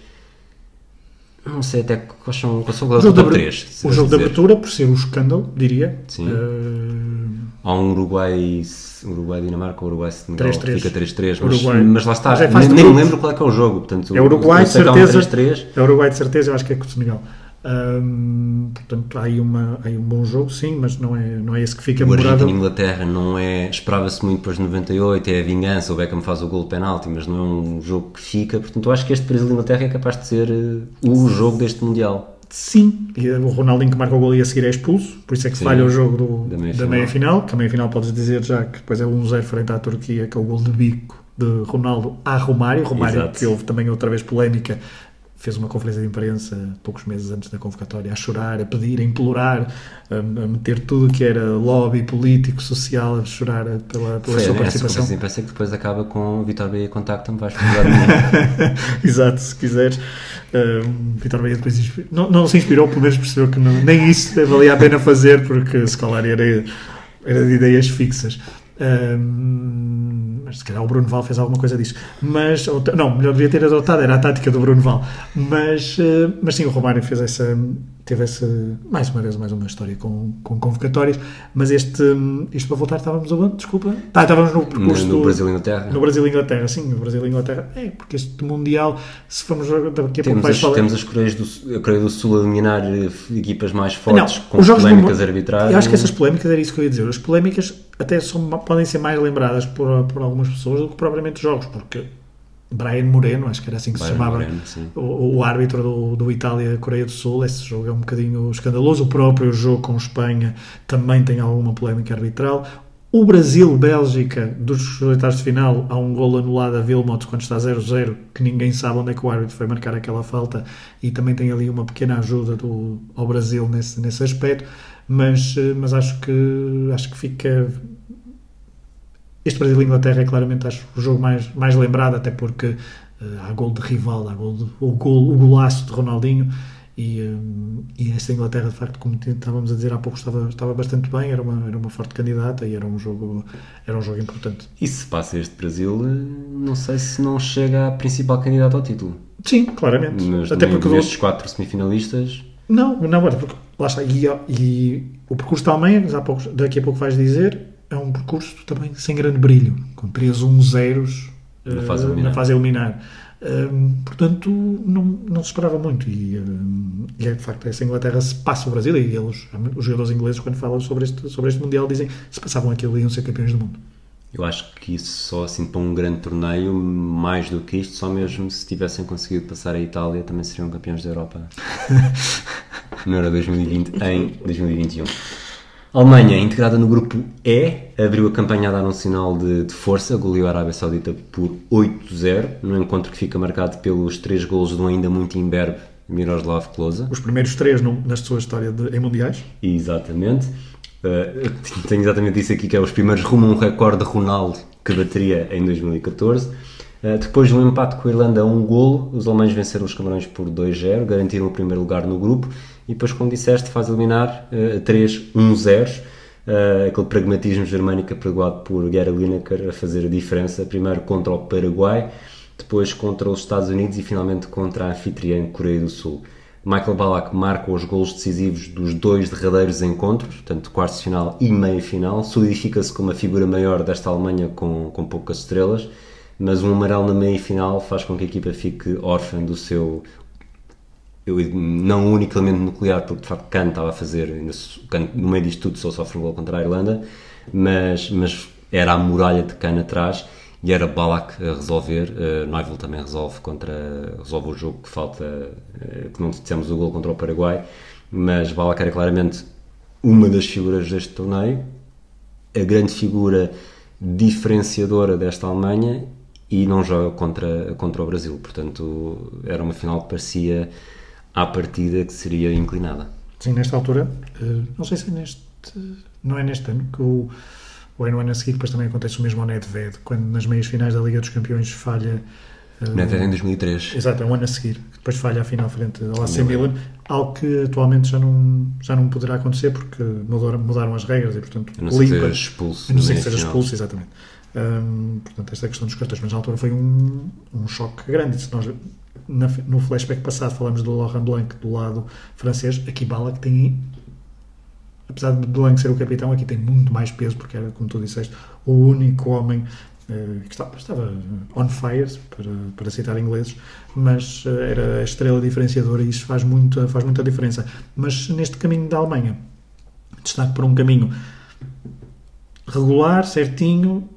não sei até quais são, quais são O os jogo, de, top abertura- 3. o jogo de abertura, por ser o escândalo, diria. Sim. eh, Há um Uruguai, Uruguai Dinamarca ou Uruguai Senegal, 3-3. fica 3-3, mas, mas lá está, Mas é nem, de nem me lembro qual é que é o jogo, portanto, É Uruguai, que há um certeza. 3-3, É Uruguai de certeza, eu acho que é com o Senegal. Ahm, portanto, há aí, uma, há aí um bom jogo, sim, mas não é, não é esse que fica o memorável. Argentina-Inglaterra não é, esperava-se muito depois de 98, é a vingança, o Beckham faz o gol penalti, mas não é um jogo que fica, portanto eu acho que este Brasil-Inglaterra é capaz de ser eh, o jogo deste Mundial. Sim, e o Ronaldinho que marca o gol e a seguir é expulso, por isso é que Sim. falha o jogo do- Da meia-final. meia-final, que a meia-final podes dizer já que depois é 1-0 frente à Turquia, que é o gol de bico de Ronaldo a Romário, Romário Exato. que houve também outra vez polémica, fez uma conferência de imprensa poucos meses antes da convocatória a chorar, a pedir, a implorar, a, a meter tudo o que era lobby político, social, a chorar pela, pela Foi sua essa participação. conversa imprensa que depois acaba com Vitor Bahia contacta-me, vais mim. Exato, se quiseres. Um, Vitor Bahia depois não, não se inspirou, pelo menos percebeu que não- nem isso valia a pena fazer, porque se calhar era, era de ideias fixas. Um, mas se calhar o Bruno Val fez alguma coisa disso. Mas, não, melhor devia ter adotado, era a tática do Bruno Val. Mas, eh, mas sim, o Romário fez essa, teve essa, mais uma vez, mais uma história com, com convocatórias. Mas este, isto para voltar, estávamos aonde? Desculpa. Ah, estávamos no percurso no do- Brasil-Inglaterra. no Brasil e Inglaterra, sim, no Brasil e Inglaterra. É, porque este Mundial, se formos daqui a pouco Temos vais as, falar. temos as Coreias do, a Coreia do Sul a eliminar eh, equipas mais fortes Não, com os jogos polémicas do- arbitrais. Eu acho que essas polémicas, era isso que eu ia dizer. As polémicas até são, podem ser mais lembradas por, por algumas pessoas do que propriamente os jogos, porque Brian Moreno, acho que era assim que Brian se chamava, Moreno, o, o árbitro do, do Itália-Coreia do Sul. Esse jogo é um bocadinho escandaloso. O próprio jogo com Espanha também tem alguma polémica arbitral. O Brasil-Bélgica, dos oitavos de final, há um gol anulado a Wilmot quando está 0-0, que ninguém sabe onde é que o árbitro foi marcar aquela falta, e também tem ali uma pequena ajuda do, ao Brasil nesse, nesse aspecto. Mas, eh, mas acho, que, acho que fica este Brasil e Inglaterra é claramente acho, o jogo mais, mais lembrado, até porque uh, há gol de rival, há gol de, o, gol, o golaço de Ronaldinho e, um, e esta Inglaterra, de facto, como estávamos a dizer há pouco, estava, estava bastante bem, era uma, era uma forte candidata e era um jogo, era um jogo importante. E se passa este Brasil, não sei se não chega à principal candidata ao título. Sim, claramente. Mas até porque destes quatro semifinalistas. Não, não, porque lá está. E, e o percurso da Alemanha, daqui a pouco vais dizer, é um percurso também sem grande brilho, com 3 1 zeros na fase uh, eliminar. Na fase eliminar. Uh, portanto, não, não se esperava muito. E, uh, e é de facto, essa Inglaterra se passa o Brasil, e eles, os jogadores ingleses, quando falam sobre este, sobre este Mundial, dizem se passavam aquilo, iam ser campeões do mundo. Eu acho que isso só assim para um grande torneio, mais do que isto, só mesmo se tivessem conseguido passar a Itália, também seriam campeões da Europa no Euro 2020 em 2021. A Alemanha, integrada no grupo E, abriu a campanha a dar um sinal de, de força, goleou a Arábia Saudita por 8-0, num encontro que fica marcado pelos três golos do ainda muito imberbe Miroslav Klose. Os primeiros três no, na sua história de, em mundiais. Exatamente. Uh, tenho exatamente isso aqui, que é os primeiros rumo a um recorde de Ronaldo que bateria em 2014. Uh, depois de um empate com a Irlanda a um golo, os alemães venceram os Camarões por 2-0, garantiram o primeiro lugar no grupo e depois, como disseste, faz eliminar uh, 3-1-0. Uh, aquele pragmatismo germânico apregoado por Gary Lineker a fazer a diferença, primeiro contra o Paraguai, depois contra os Estados Unidos e finalmente contra a anfitriã Coreia do Sul. Michael Ballack marca os golos decisivos dos dois derradeiros encontros, tanto quartos de final e meia final, solidifica-se como a figura maior desta Alemanha com, com poucas estrelas, mas um amarelo na meia final faz com que a equipa fique órfã do seu eu, não único elemento nuclear, porque de facto Kant estava a fazer, no meio disto tudo só sofre um gol contra a Irlanda, mas, mas era a muralha de Kant atrás e era Balak a resolver. Uh, também resolve contra resolve o jogo que falta, uh, que não dissemos o gol contra o Paraguai, mas Balak era claramente uma das figuras deste torneio, a grande figura diferenciadora desta Alemanha e não joga contra, contra o Brasil. Portanto, era uma final que parecia à partida que seria inclinada. Sim, nesta altura, uh, não sei se é neste, não é neste ano que o o ano, ano a seguir, depois também acontece o mesmo ao Nedved, quando nas meias finais da Liga dos Campeões falha. Uh, Nedved em 2003. Exato, é um ano a seguir, depois falha a final frente ao AC Milan, algo que atualmente já não, já não poderá acontecer porque mudaram, mudaram as regras e, portanto, a não ser limpa. expulso. A não ser que seja expulso, exatamente. Portanto, esta questão dos cartões, mas na altura foi um, um choque grande. Se nós, no flashback passado, falamos do Laurent Blanc do lado francês, aqui Bala que tem apesar de Blanc ser o capitão, aqui tem muito mais peso, porque era, como tu disseste, o único homem uh, que estava, estava, on fire, para, para citar ingleses, mas uh, era a estrela diferenciadora e isso faz, muito, faz muita diferença. Mas neste caminho da Alemanha, destaque para um caminho regular, certinho,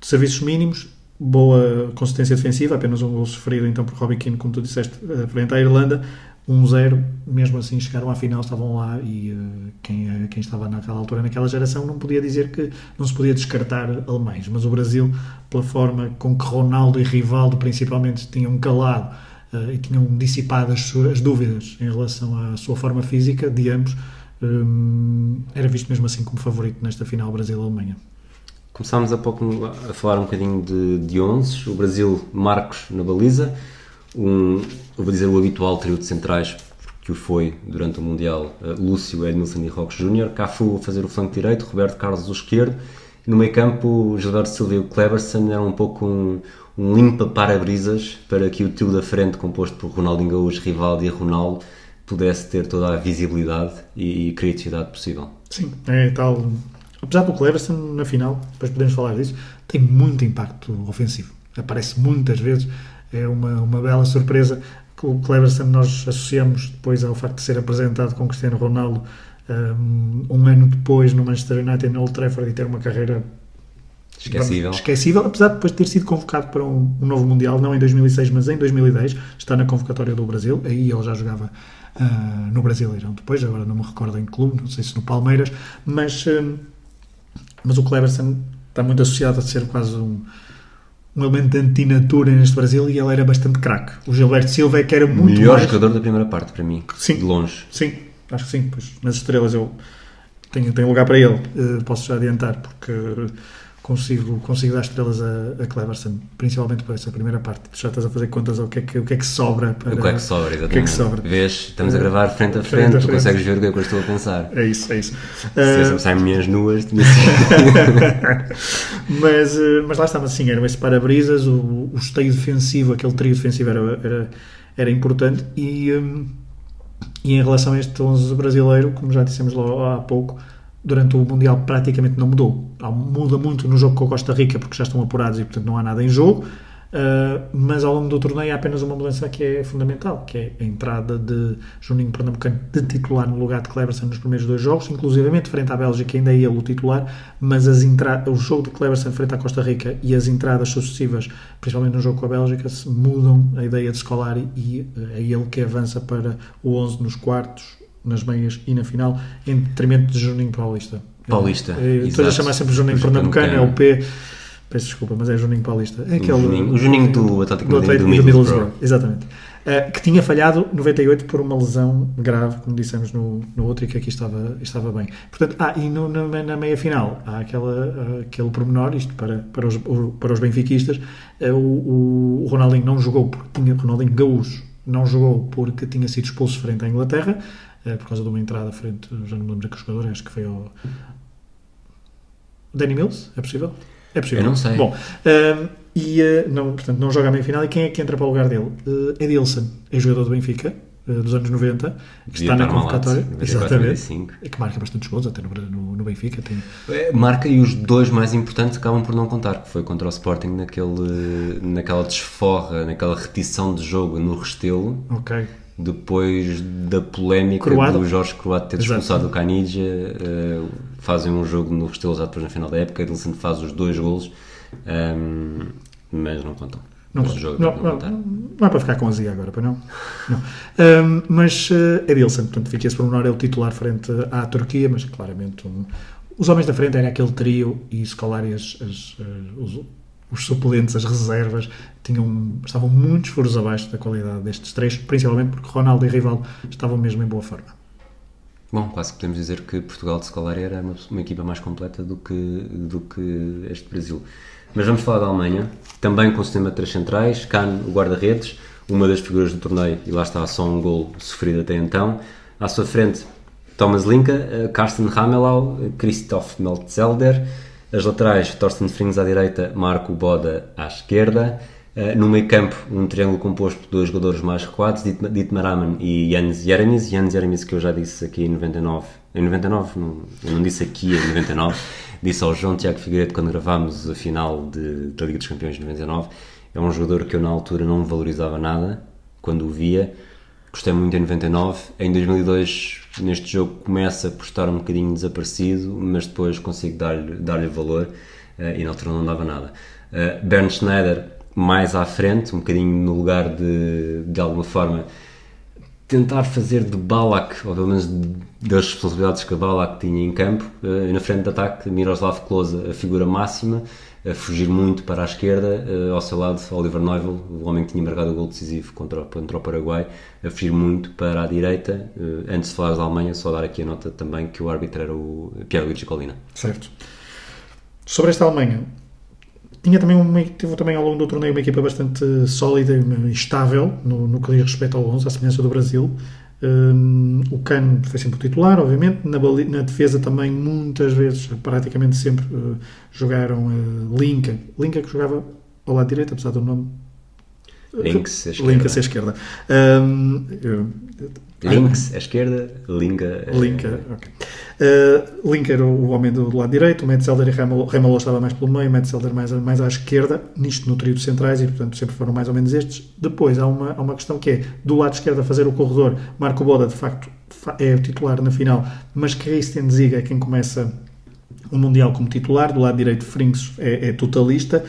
de serviços mínimos, boa consistência defensiva, apenas um gol sofrido então por Robbie Keane, como tu disseste, eh, frente à Irlanda, 1-0, mesmo assim chegaram à final, estavam lá e uh, quem, uh, quem estava naquela altura, naquela geração, não podia dizer que não se podia descartar alemães. Mas o Brasil, pela forma com que Ronaldo e Rivaldo principalmente tinham calado uh, e tinham dissipado as, as, dúvidas em relação à sua forma física de ambos, um, era visto mesmo assim como favorito nesta final Brasil-Alemanha. Começámos há pouco a falar um bocadinho de, de 11, o Brasil, Marcos na baliza um, eu vou dizer o habitual trio de centrais que o foi durante o Mundial, uh, Lúcio, Edmilson e Roques Júnior, Cafu a fazer o flanco direito, Roberto Carlos o esquerdo, no meio campo Gilberto Silva e o Cleverson eram um pouco um, um limpa para-brisas para que o trio da frente, composto por Ronaldinho Gaúcho, Rivaldo e Ronaldo, pudesse ter toda a visibilidade e, e criatividade possível. Sim, é tal. Apesar do Cleverson na final, depois podemos falar disso, tem muito impacto ofensivo. Aparece muitas vezes é uma, uma bela surpresa que o Cleverson nós associamos depois ao facto de ser apresentado com Cristiano Ronaldo um, um ano depois no Manchester United no Old Trafford e ter uma carreira Esquecível. Esquecível, apesar de depois ter sido convocado para um, um, novo Mundial, não em 2006, mas em 2010. Está na convocatória do Brasil. Aí ele já jogava uh, no Brasileirão depois, agora não me recordo em clube, não sei se no Palmeiras. Mas, uh, mas o Cleverson está muito associado a ser quase um, um elemento de antinatura neste Brasil e ele era bastante craque. O Gilberto Silva é que era muito melhor mais... jogador da primeira parte para mim, sim, de longe. Sim, acho que sim. Pois, nas estrelas eu tenho, tenho lugar para ele, uh, posso já adiantar, porque consigo, consigo dar estrelas a, a Cleverson, principalmente por essa primeira parte. Tu já estás a fazer contas ao que é que, o que, é que sobra para. O que é que sobra, exatamente. O que é que sobra. Vês, estamos a gravar frente a frente, frente, a frente. tu consegues ver o que é que eu estou a pensar. É isso, é isso. Se uh... saem minhas nuas, tinha mas, mas lá estava assim, era esse para-brisas, o, o esteio defensivo, aquele trio defensivo era, era, era importante e, um, e em relação a este 11 brasileiro, como já dissemos lá há pouco, durante o Mundial praticamente não mudou. Muda muito no jogo com a Costa Rica porque já estão apurados e portanto não há nada em jogo. Uh, mas ao longo do torneio há apenas uma mudança que é fundamental, que é a entrada de Juninho Pernambucano de titular no lugar de Cleberson nos primeiros dois jogos, inclusivamente frente à Bélgica ainda é ele o titular, mas as o jogo de Cleberson frente à Costa Rica e as entradas sucessivas, principalmente no jogo com a Bélgica, mudam a ideia de Scolari e é ele que avança para o 11 nos quartos, nas meias e na final, em detrimento de Juninho Paulista. Paulista. Estou a chamar sempre Juninho Pernambucano, é o P. Peço desculpa, mas é Juninho Paulista. É aquele, o, Juninho, o Juninho do Atlético do, Atlético, do, do Middlesbrough. Exatamente. Uh, que tinha falhado 98 por uma lesão grave, como dissemos no, no outro, e que aqui estava, estava bem. Portanto, ah, e no, na, na meia final há aquela, uh, aquele pormenor, isto para, para, os, para os benfiquistas, uh, o, o Ronaldinho não jogou, porque tinha, Ronaldinho Gaúcho não jogou porque tinha sido expulso frente à Inglaterra, é, por causa de uma entrada frente, já não me lembro que jogador, acho que foi ao. Danny Mills? É possível? É possível. Eu não sei. Bom, uh, e uh, não, portanto, não joga a meia final. E quem é que entra para o lugar dele? Uh, Edilson, é jogador do Benfica, uh, dos anos 90, que Devia está na convocatória. 94, exatamente. É que marca bastantes gols, até no, no, no Benfica. Tem... É, marca e os dois mais importantes acabam por não contar, que foi contra o Sporting naquele, naquela desforra, naquela repetição de jogo no Restelo. Ok depois da polémica Croado. do Jorge Croato ter expulsado o Canidja, uh, fazem um jogo no Restelo já depois na final da época, Edilson faz os dois golos, um, ehm, mas não contam. Não, jogo, não, não, não, não, é para ficar com azia agora, para não? não. Um, ehm, mas uh, Edilson, portanto, fica esse pormenor, é o titular frente à Turquia, mas claramente um, os homens da frente eram aquele trio e Scolari as, as, uh, os, os suplentes, as reservas, tinham, estavam muitos furos abaixo da qualidade destes três, principalmente porque Ronaldo e Rivaldo estavam mesmo em boa forma. Bom, quase que podemos dizer que Portugal de Scolari era uma, uma, equipa mais completa do que, do que este Brasil. Mas vamos falar da Alemanha, também com o sistema de três centrais, Kahn, o guarda-redes, uma das figuras do torneio, e lá está só um gol sofrido até então. À sua frente, Thomas Linka, eh, Carsten Ramelau, Christoph Meltzelder, as laterais, Thorsten Frings à direita, Marco Boda à esquerda. Uh, no meio campo, um triângulo composto de dois jogadores mais recuados, Dietmar Hamann e Jens Jeremies. Jens Jeremies que eu já disse aqui em 99. Em 99? Não, eu não disse aqui em 99. disse ao João Tiago Figueiredo quando gravámos a final de, da Liga dos Campeões de 99. É um jogador que eu na altura não valorizava nada quando o via gostei muito em 99. Em 2002, neste jogo, começa por estar um bocadinho desaparecido, mas depois consigo dar-lhe dar valor uh, e na altura não dava nada. Uh, Bernd Schneider, mais à frente, um bocadinho no lugar de, de alguma forma, tentar fazer de Balak, ou pelo menos das responsabilidades que a Balak tinha em campo, uh, na frente de ataque, Miroslav Klose, a figura máxima, a fugir muito para a esquerda, uh, ao seu lado Oliver Neuville, o homem que tinha marcado o gol decisivo contra, contra o Paraguai, a fugir muito para a direita. Uh, antes de falar da Alemanha, só dar aqui a nota também que o árbitro era o Pierluigi Colina. Certo. Sobre esta Alemanha, tinha também uma, teve também ao longo do torneio uma equipa bastante sólida e estável no, no que diz respeito ao 11, à semelhança do Brasil. Um, o Cano foi sempre o titular, obviamente. Na, na, defesa também, muitas vezes, praticamente sempre, uh, jogaram uh, Linka. Linka que jogava ao lado direito, apesar do nome. Links, à esquerda. Links à esquerda. Um, Links à esquerda, Linka. Linka, ok. Uh, Link era o homem do, do lado direito, o Metzelder e Remolo estava mais pelo meio, o Metzelder mais, mais à esquerda, nisto no trio de centrais, e portanto sempre foram mais ou menos estes. Depois há uma, há uma questão que é, do lado esquerdo a fazer o corredor, Marco Boda de facto é o titular na final, mas Christian Ziga é quem começa o Mundial como titular, do lado direito Frinks é, é totalista.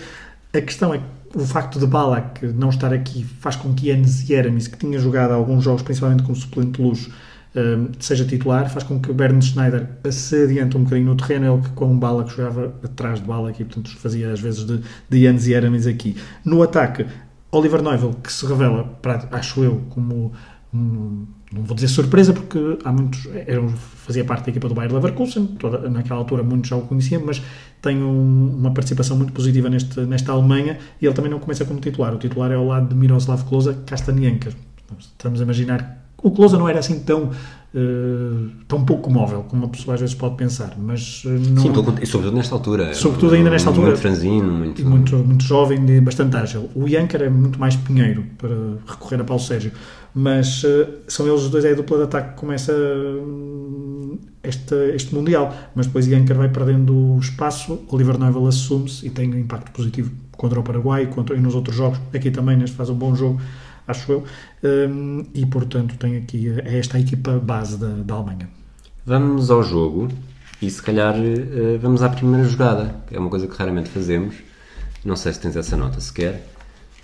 A questão é que o facto de Balak não estar aqui faz com que Yanis Yeremis, que tinha jogado alguns jogos, principalmente como suplente de luxo, um, seja titular, faz com que Bernd Schneider se adiante um bocadinho no terreno, ele que com o Balak jogava atrás de Balak e portanto fazia às vezes de, de Yanis Yeremis aqui. No ataque, Oliver Neuville, que se revela, acho eu, como um, não vou dizer surpresa porque há muitos eram, fazia parte da equipa do Bayer Leverkusen toda, naquela altura muitos já o conheciam mas tem um, uma participação muito positiva neste, nesta Alemanha e ele também não começa como titular o titular é ao lado de Miroslav Klose Castanhenka estamos a imaginar o Klose não era assim tão Uh, tão pouco móvel como uma pessoa às vezes pode pensar, mas uh, não... Sim, e sobretudo nesta altura. Sobretudo ainda nesta altura. Muito franzino, muito... muito... Muito jovem e bastante ágil. O Janker é muito mais pinheiro para recorrer a Paulo Sérgio. Mas uh, são eles os dois, é a dupla de ataque que começa uh, este, este Mundial. Mas depois Janker vai perdendo espaço, Oliver Neuville assume-se e tem um impacto positivo contra o Paraguai contra, e nos outros jogos. Aqui também neste faz um bom jogo, acho eu. Um, e portanto tem aqui é esta a equipa base da, da Alemanha. Vamos ao jogo e se calhar uh, vamos à primeira jogada, que é uma coisa que raramente fazemos. Não sei se tens essa nota sequer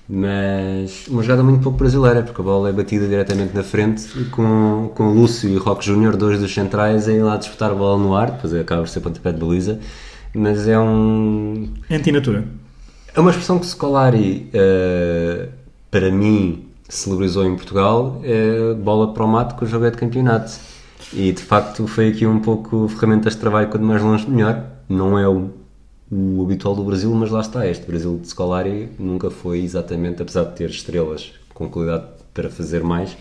mas uma jogada muito pouco brasileira, porque a bola é batida diretamente na frente com, com Lúcio e Roque Júnior, dois dos centrais, a ir lá disputar a bola no ar, depois acaba por ser pontapé de baliza, mas é um... É antinatura. É uma expressão que Scolari, uh, para mim, celebrizou em Portugal, é bola para o mato com o jogo é de campeonato. E de facto foi aqui um pouco ferramentas de trabalho, quanto mais longe melhor. Não é o o habitual do Brasil, mas lá está, este Brasil de Scolari nunca foi exatamente, apesar de ter estrelas com qualidade para fazer mais,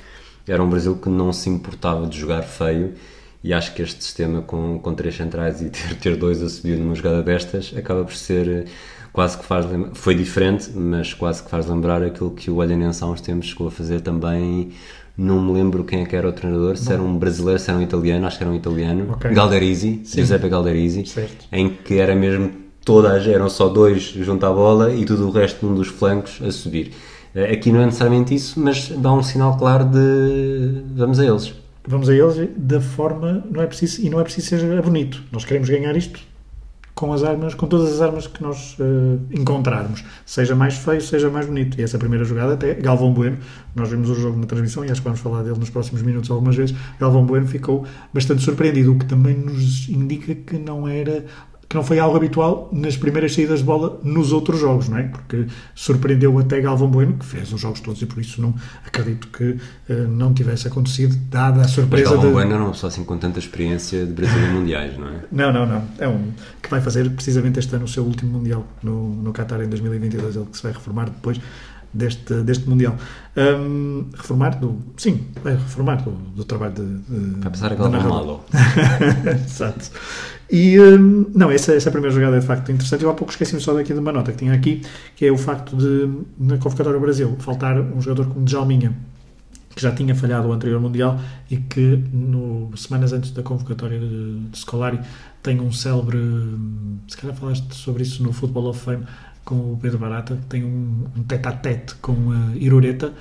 era um Brasil que não se importava de jogar feio e acho que este sistema com, com três centrais e ter, ter dois a subir numa jogada destas acaba por ser quase que faz foi diferente, mas quase que faz lembrar aquilo que o Olhanense há uns tempos chegou a fazer também não me lembro quem é que era o treinador, se era um brasileiro, se era um italiano, acho que era um italiano, okay. Galderisi, Giuseppe Galderisi, certo. em que era mesmo todas eram só dois junto à bola e tudo o resto num dos flancos a subir. Eh, aqui não é necessariamente isso, mas dá um sinal claro de vamos a eles. Vamos a eles da forma, não é preciso, e não é preciso ser bonito. Nós queremos ganhar isto com as armas, com todas as armas que nós uh, encontrarmos, seja mais feio, seja mais bonito. E essa primeira jogada, até Galvão Bueno, nós vimos o jogo na transmissão e acho que vamos falar dele nos próximos minutos algumas vezes. Galvão Bueno ficou bastante surpreendido, o que também nos indica que não era que não foi algo habitual nas primeiras saídas de bola nos outros jogos, não é? Porque surpreendeu até Galvão Bueno, que fez os jogos todos e por isso não acredito que uh, não tivesse acontecido, dada a surpresa Mas Galvão de... Bueno uma pessoa assim com tanta experiência de Brasil em mundiais, não é? Não, não, não. É um que vai fazer precisamente este ano o seu último mundial no, no Qatar em 2022, ele que se vai reformar depois deste, deste Mundial. Um, reformar do. Sim, vai reformar do, do trabalho de. de vai passar a Galvão Malo. Exato. E, um, não, essa, essa primeira jogada é de facto interessante. Eu há pouco esqueci-me só daqui de uma nota que tinha aqui, que é o facto de, na convocatória do Brasil, faltar um jogador como Djalminha, que já tinha falhado o anterior Mundial e que, no, semanas antes da convocatória de, de Scolari, tem um célebre. Se calhar falaste sobre isso no Football of Fame com o Pedro Barata, que tem um, um tete a tete com a Irureta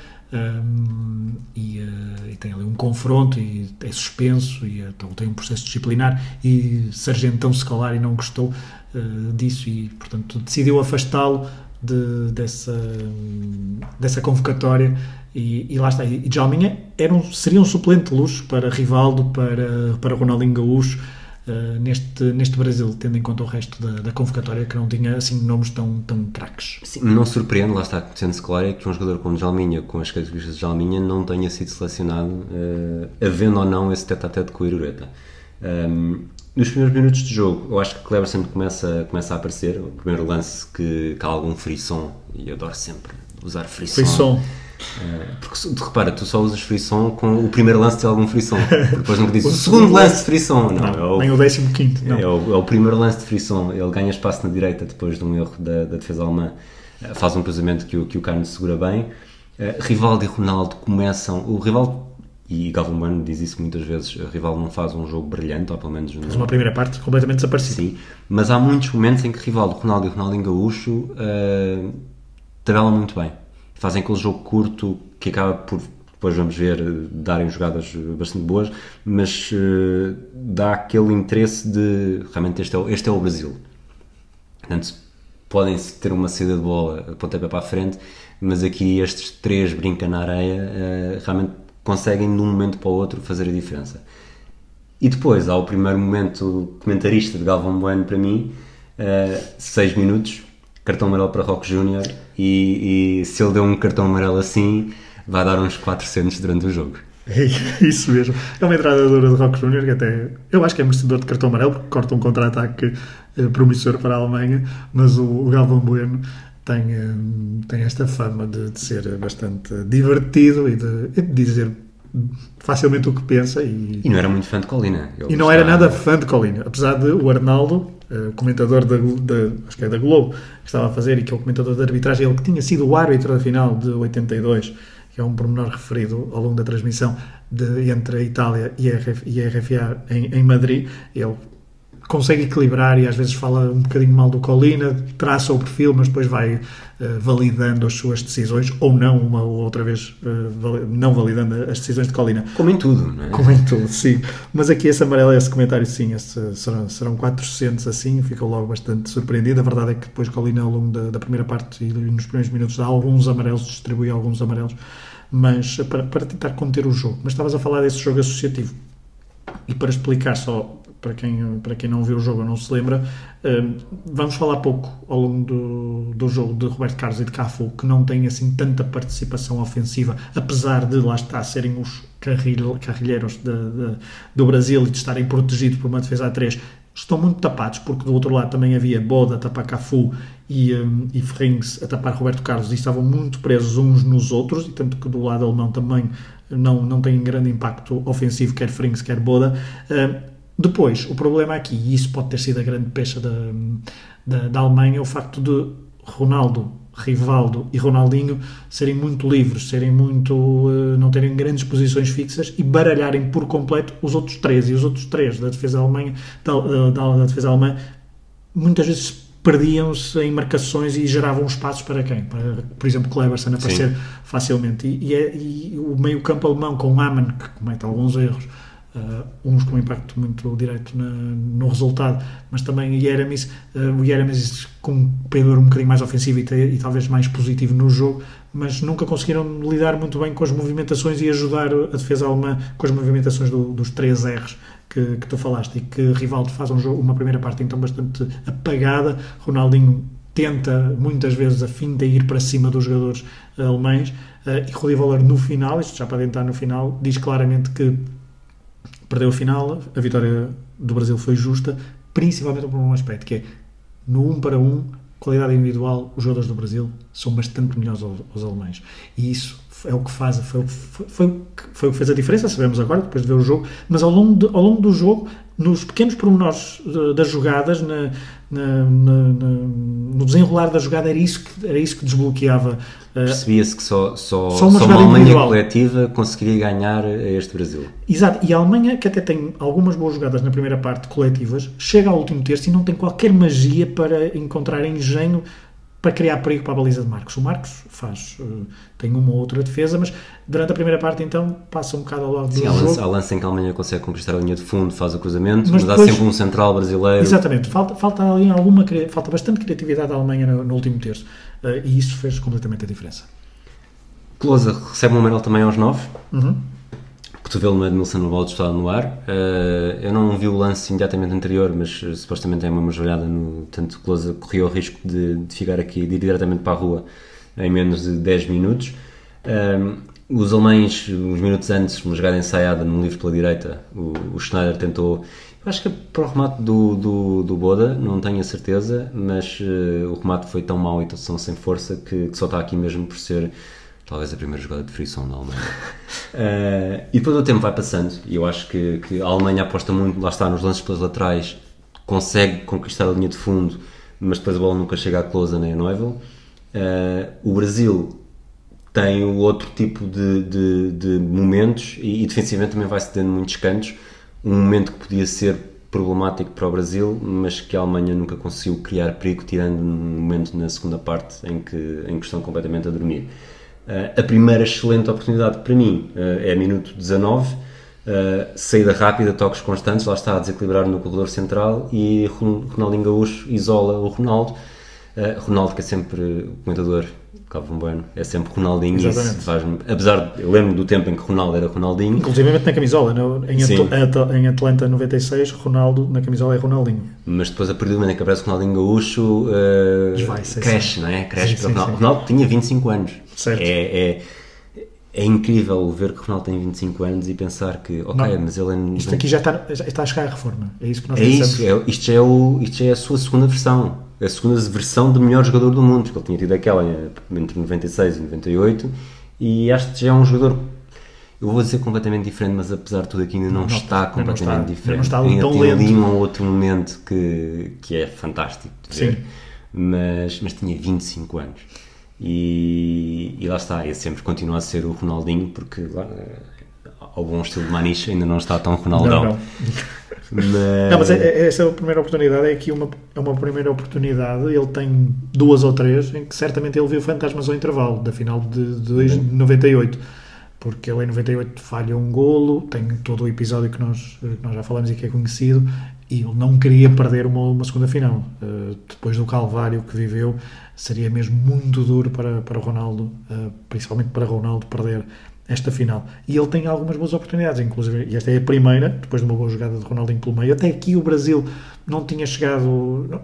e, uh, e, tem ali um confronto e é suspenso e então tem um processo disciplinar e Sargentão Scolari não gostou uh, disso e portanto decidiu afastá-lo de, dessa, dessa convocatória e, e, lá está, e Jalminha era um, seria um suplente de luxo para Rivaldo, para, para Ronaldinho Gaúcho uh, neste, neste Brasil, tendo em conta o resto da, da, convocatória que não tinha assim nomes tão, tão craques. Sim, não surpreende, lá está, sendo-se claro, é que um jogador como Jalminha, com as características de Jalminha, não tenha sido selecionado, uh, havendo ou não esse tete-a-tete com o Irureta. Um, ehm, nos primeiros minutos de jogo, eu acho que Cleverson começa, começa a aparecer. O primeiro lance que, que há algum frisson, e eu adoro sempre usar frisson. Frisson. Eh, porque repara, tu só usas frisson com o primeiro lance de algum frisson. Depois nunca dizes o, segundo lance de frisson. Não, não é o, nem o décimo quinto. É o, é o, primeiro lance de frisson. Ele ganha espaço na direita depois de um erro da, da defesa alemã. Eh, faz um cruzamento que o, que o Carlos segura bem. Uh, Rivaldo e Ronaldo começam. O Rivaldo e Galvão Bueno diz isso muitas vezes. O Rivaldo não faz um jogo brilhante, ou pelo menos. Faz uma primeira parte completamente desaparecida. Sim, mas há muitos momentos em que Rivaldo, Ronaldo e Ronaldinho Gaúcho uh, tabelam muito bem fazem aquele jogo curto que acaba por depois vamos ver darem jogadas bastante boas, mas uh, dá aquele interesse de realmente este é, este é o Brasil. Portanto, podem ter uma saída de bola, pontapé para a frente, mas aqui estes três brincam na areia, uh, realmente conseguem de um momento para o outro fazer a diferença. E depois há o primeiro momento comentarista de Galvão Bueno para mim, uh, seis minutos, cartão amarelo para Roque Júnior e, e, se ele deu um cartão amarelo assim, vai dar uns 400 durante o jogo. É isso mesmo. É uma entrada dura de Roque Júnior que até eu acho que é merecedor de cartão amarelo porque corta um contra-ataque eh, promissor para a Alemanha, mas o, o Galvão Bueno tem, eh, tem esta fama de, de, ser bastante divertido e de, de dizer facilmente o que pensa. E, e não era muito fã de Colina. E não era nada fã de Colina, apesar de o Arnaldo, uh, comentador da, da, acho que é da Globo, que estava a fazer e que é o comentador de arbitragem, ele que tinha sido o árbitro da final de 82, que é um pormenor referido ao longo da transmissão de, entre a Itália e a, RF, e a RFA em, em Madrid, ele consegue equilibrar e às vezes fala um bocadinho mal do Colina, traça o perfil, mas depois vai uh, validando as suas decisões, ou não, uma ou outra vez uh, não validando as decisões de Colina. Como em tudo, não é? Como em tudo, sim. Mas aqui esse amarelo, esse comentário, sim, esse, serão, serão 400 assim, ficou logo bastante surpreendido. A verdade é que depois Colina, ao longo da, da primeira parte e nos primeiros minutos, dá alguns amarelos, distribui alguns amarelos, mas para, para tentar conter o jogo. Mas estavas a falar desse jogo associativo. E para explicar só para quem, para quem não viu o jogo ou não se lembra, hum, vamos falar pouco ao longo do, do jogo de Roberto Carlos e de Cafu, que não tem assim tanta participação ofensiva, apesar de lá estar serem os carrilheiros de, de, do Brasil e de estarem protegidos por uma defesa a 3, estão muito tapados, porque do outro lado também havia Boda a tapar Cafu e, um, e Ferrings a tapar Roberto Carlos e estavam muito presos uns nos outros, e tanto que do lado alemão também não, não tem grande impacto ofensivo, quer Ferrings, quer Boda. Uh, depois, o problema aqui, e isso pode ter sido a grande pecha da, da, da Alemanha, é o facto de Ronaldo, Rivaldo e Ronaldinho serem muito livres, serem muito uh, não terem grandes posições fixas e baralharem por completo os outros três e os outros três da defesa alemã da, da, da defesa alemã muitas vezes perdiam-se em marcações e geravam espaços para quem? Para, por exemplo, Kleberson aparecer Sim. facilmente e, e, é, e o meio campo alemão com Amann que comete alguns erros Uh, uns com impacto muito direto na, no resultado, mas também Jeremis, uh, o Jeremis com um pendor um bocadinho mais ofensivo e, e, talvez mais positivo no jogo, mas nunca conseguiram lidar muito bem com as movimentações e ajudar a defesa alemã com as movimentações do, dos três R's que, que tu falaste e que Rivaldo faz um jogo, uma primeira parte então bastante apagada, Ronaldinho tenta muitas vezes a fim de ir para cima dos jogadores alemães. Uh, e Rudi Voller no final, isto já para entrar no final, diz claramente que perdeu a final, a vitória do Brasil foi justa, principalmente por um aspecto, que é no 1 um para 1, um, qualidade individual, os jogadores do Brasil são bastante melhores aos, aos alemães. E isso é o que faz, foi, foi, foi, foi, o que fez a diferença, sabemos agora, depois de ver o jogo, mas ao longo, de, ao longo do jogo, nos pequenos pormenores das jogadas, na, na, na, no desenrolar da jogada, era isso que, era isso que desbloqueava. Uh, Percebia-se que só, só, só uma, só uma Alemanha individual. coletiva conseguiria ganhar este Brasil. Exato, e a Alemanha, que até tem algumas boas jogadas na primeira parte coletivas, chega ao último terço e não tem qualquer magia para encontrar engenho para criar perigo para a baliza de Marcos. O Marcos faz, uh, tem uma ou outra defesa, mas durante a primeira parte então passa um bocado ao lado Sim, do há lance, há lance em que a Alemanha consegue conquistar a linha de fundo, faz o cruzamento, mas, mas depois, há sempre um central brasileiro. Exatamente, falta, falta ali alguma, falta bastante criatividade da Alemanha no, no último terço uh, e isso fez completamente a diferença. Closa recebe um amarelo também aos 9. Uhum cotovelo de Nilson no estava no ar. Uh, eu não vi o lance imediatamente anterior, mas uh, supostamente é uma joelhada no. Tanto Closa corria o risco de, de, ficar aqui, de ir diretamente para a rua em menos de 10 minutos. Uh, os alemães, uns minutos antes, uma jogada ensaiada no livro pela direita, o, o Schneider tentou. Acho que é para o remate do, do, do Boda, não tenho a certeza, mas o remate foi tão mau e tão sem força que, que só está aqui mesmo por ser talvez a primeira jogada de frição da Alemanha. uh, e depois o tempo vai passando e eu acho que, que, a Alemanha aposta muito, lá está, nos lances pelas laterais, consegue conquistar a linha de fundo, mas depois a bola nunca chega à closa nem a Neuvel. Uh, o Brasil tem outro tipo de, de, de momentos e, e, defensivamente também vai se dando muitos cantos. Um momento que podia ser problemático para o Brasil, mas que a Alemanha nunca conseguiu criar perigo, tirando um momento na segunda parte em que, em que estão completamente a dormir. Uh, a primeira excelente oportunidade para mim uh, é minuto 19, uh, saída rápida, toques constantes, lá está a desequilibrar no corredor central e Ronaldinho Gaúcho isola o Ronaldo. Ronaldo, que é sempre o comentador Calvin Bueno, é sempre Ronaldinho Exatamente. isso faz apesar de, eu lembro do tempo em que Ronaldo era Ronaldinho inclusive na camisola no, em, Atl em Atlanta 96 Ronaldo na camisola é Ronaldinho mas depois a partir do momento em que aparece Ronaldinho Gaúcho uh, cresce, não é? cresce sim, sim, Ronaldo. Sim. Ronaldo tinha 25 anos certo. É, é, é incrível ver que Ronaldo tem 25 anos e pensar que, ok, não, mas ele é... Isto aqui já está, já está a chegar à reforma, é isso que nós é pensamos. Isso, é, isto, já é o, isto já é a sua segunda versão a segunda versão do melhor jogador do mundo, porque ele tinha tido aquela entre 96 e 98, e que já é um jogador, eu vou dizer completamente diferente, mas apesar de tudo aqui ainda não, não está completamente não está, diferente. Não está ainda tão tem lento. ali um outro momento que, que é fantástico de ver, Sim. Mas, mas tinha 25 anos. E, e lá está, ele sempre continua a ser o Ronaldinho, porque lá, ao bom estilo de Maniche ainda não está tão Ronaldão. Não. Mas... Não, mas é, é, essa é a primeira oportunidade, é aqui uma, é uma primeira oportunidade, ele tem duas ou três, em que certamente ele viu fantasmas ao intervalo, da final de, de 98, porque ele em 98 falha um golo, tem todo o episódio que nós, que nós já falamos e que é conhecido, e ele não queria perder uma, uma segunda final. Uh, depois do calvário que viveu, seria mesmo muito duro para, para Ronaldo, uh, principalmente para Ronaldo, perder esta final. E ele tem algumas boas oportunidades, inclusive, e esta é a primeira, depois de uma boa jogada de Ronaldinho pelo meio. Até aqui o Brasil não tinha chegado.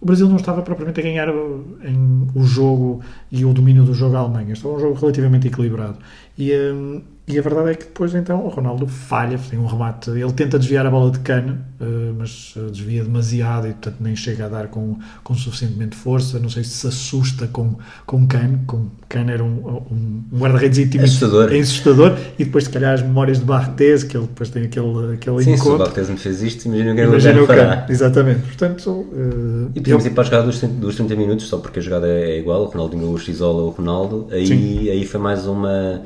O Brasil não estava propriamente a ganhar em, o jogo e o domínio do jogo à Alemanha. Estava um jogo relativamente equilibrado. E, um, e a verdade é que depois então o Ronaldo falha, tem um remate, ele tenta desviar a bola de cana, eh, mas eh, desvia demasiado e portanto nem chega a dar com, com suficientemente força, não sei se se assusta com, com Cano, com Cano era um, um, um guarda-redes íntimo assustador. É assustador, e depois se calhar as memórias de Barthez, que ele depois tem aquele, aquele Sim, encontro. se o Barthez me fez isto, imagina o que imagina o Cano, exatamente, portanto uh, e podemos eu... ir para a jogada dos, dos 30 minutos, só porque a jogada é igual, o Ronaldinho Gaúcho isola o Ronaldo, aí, aí foi mais uma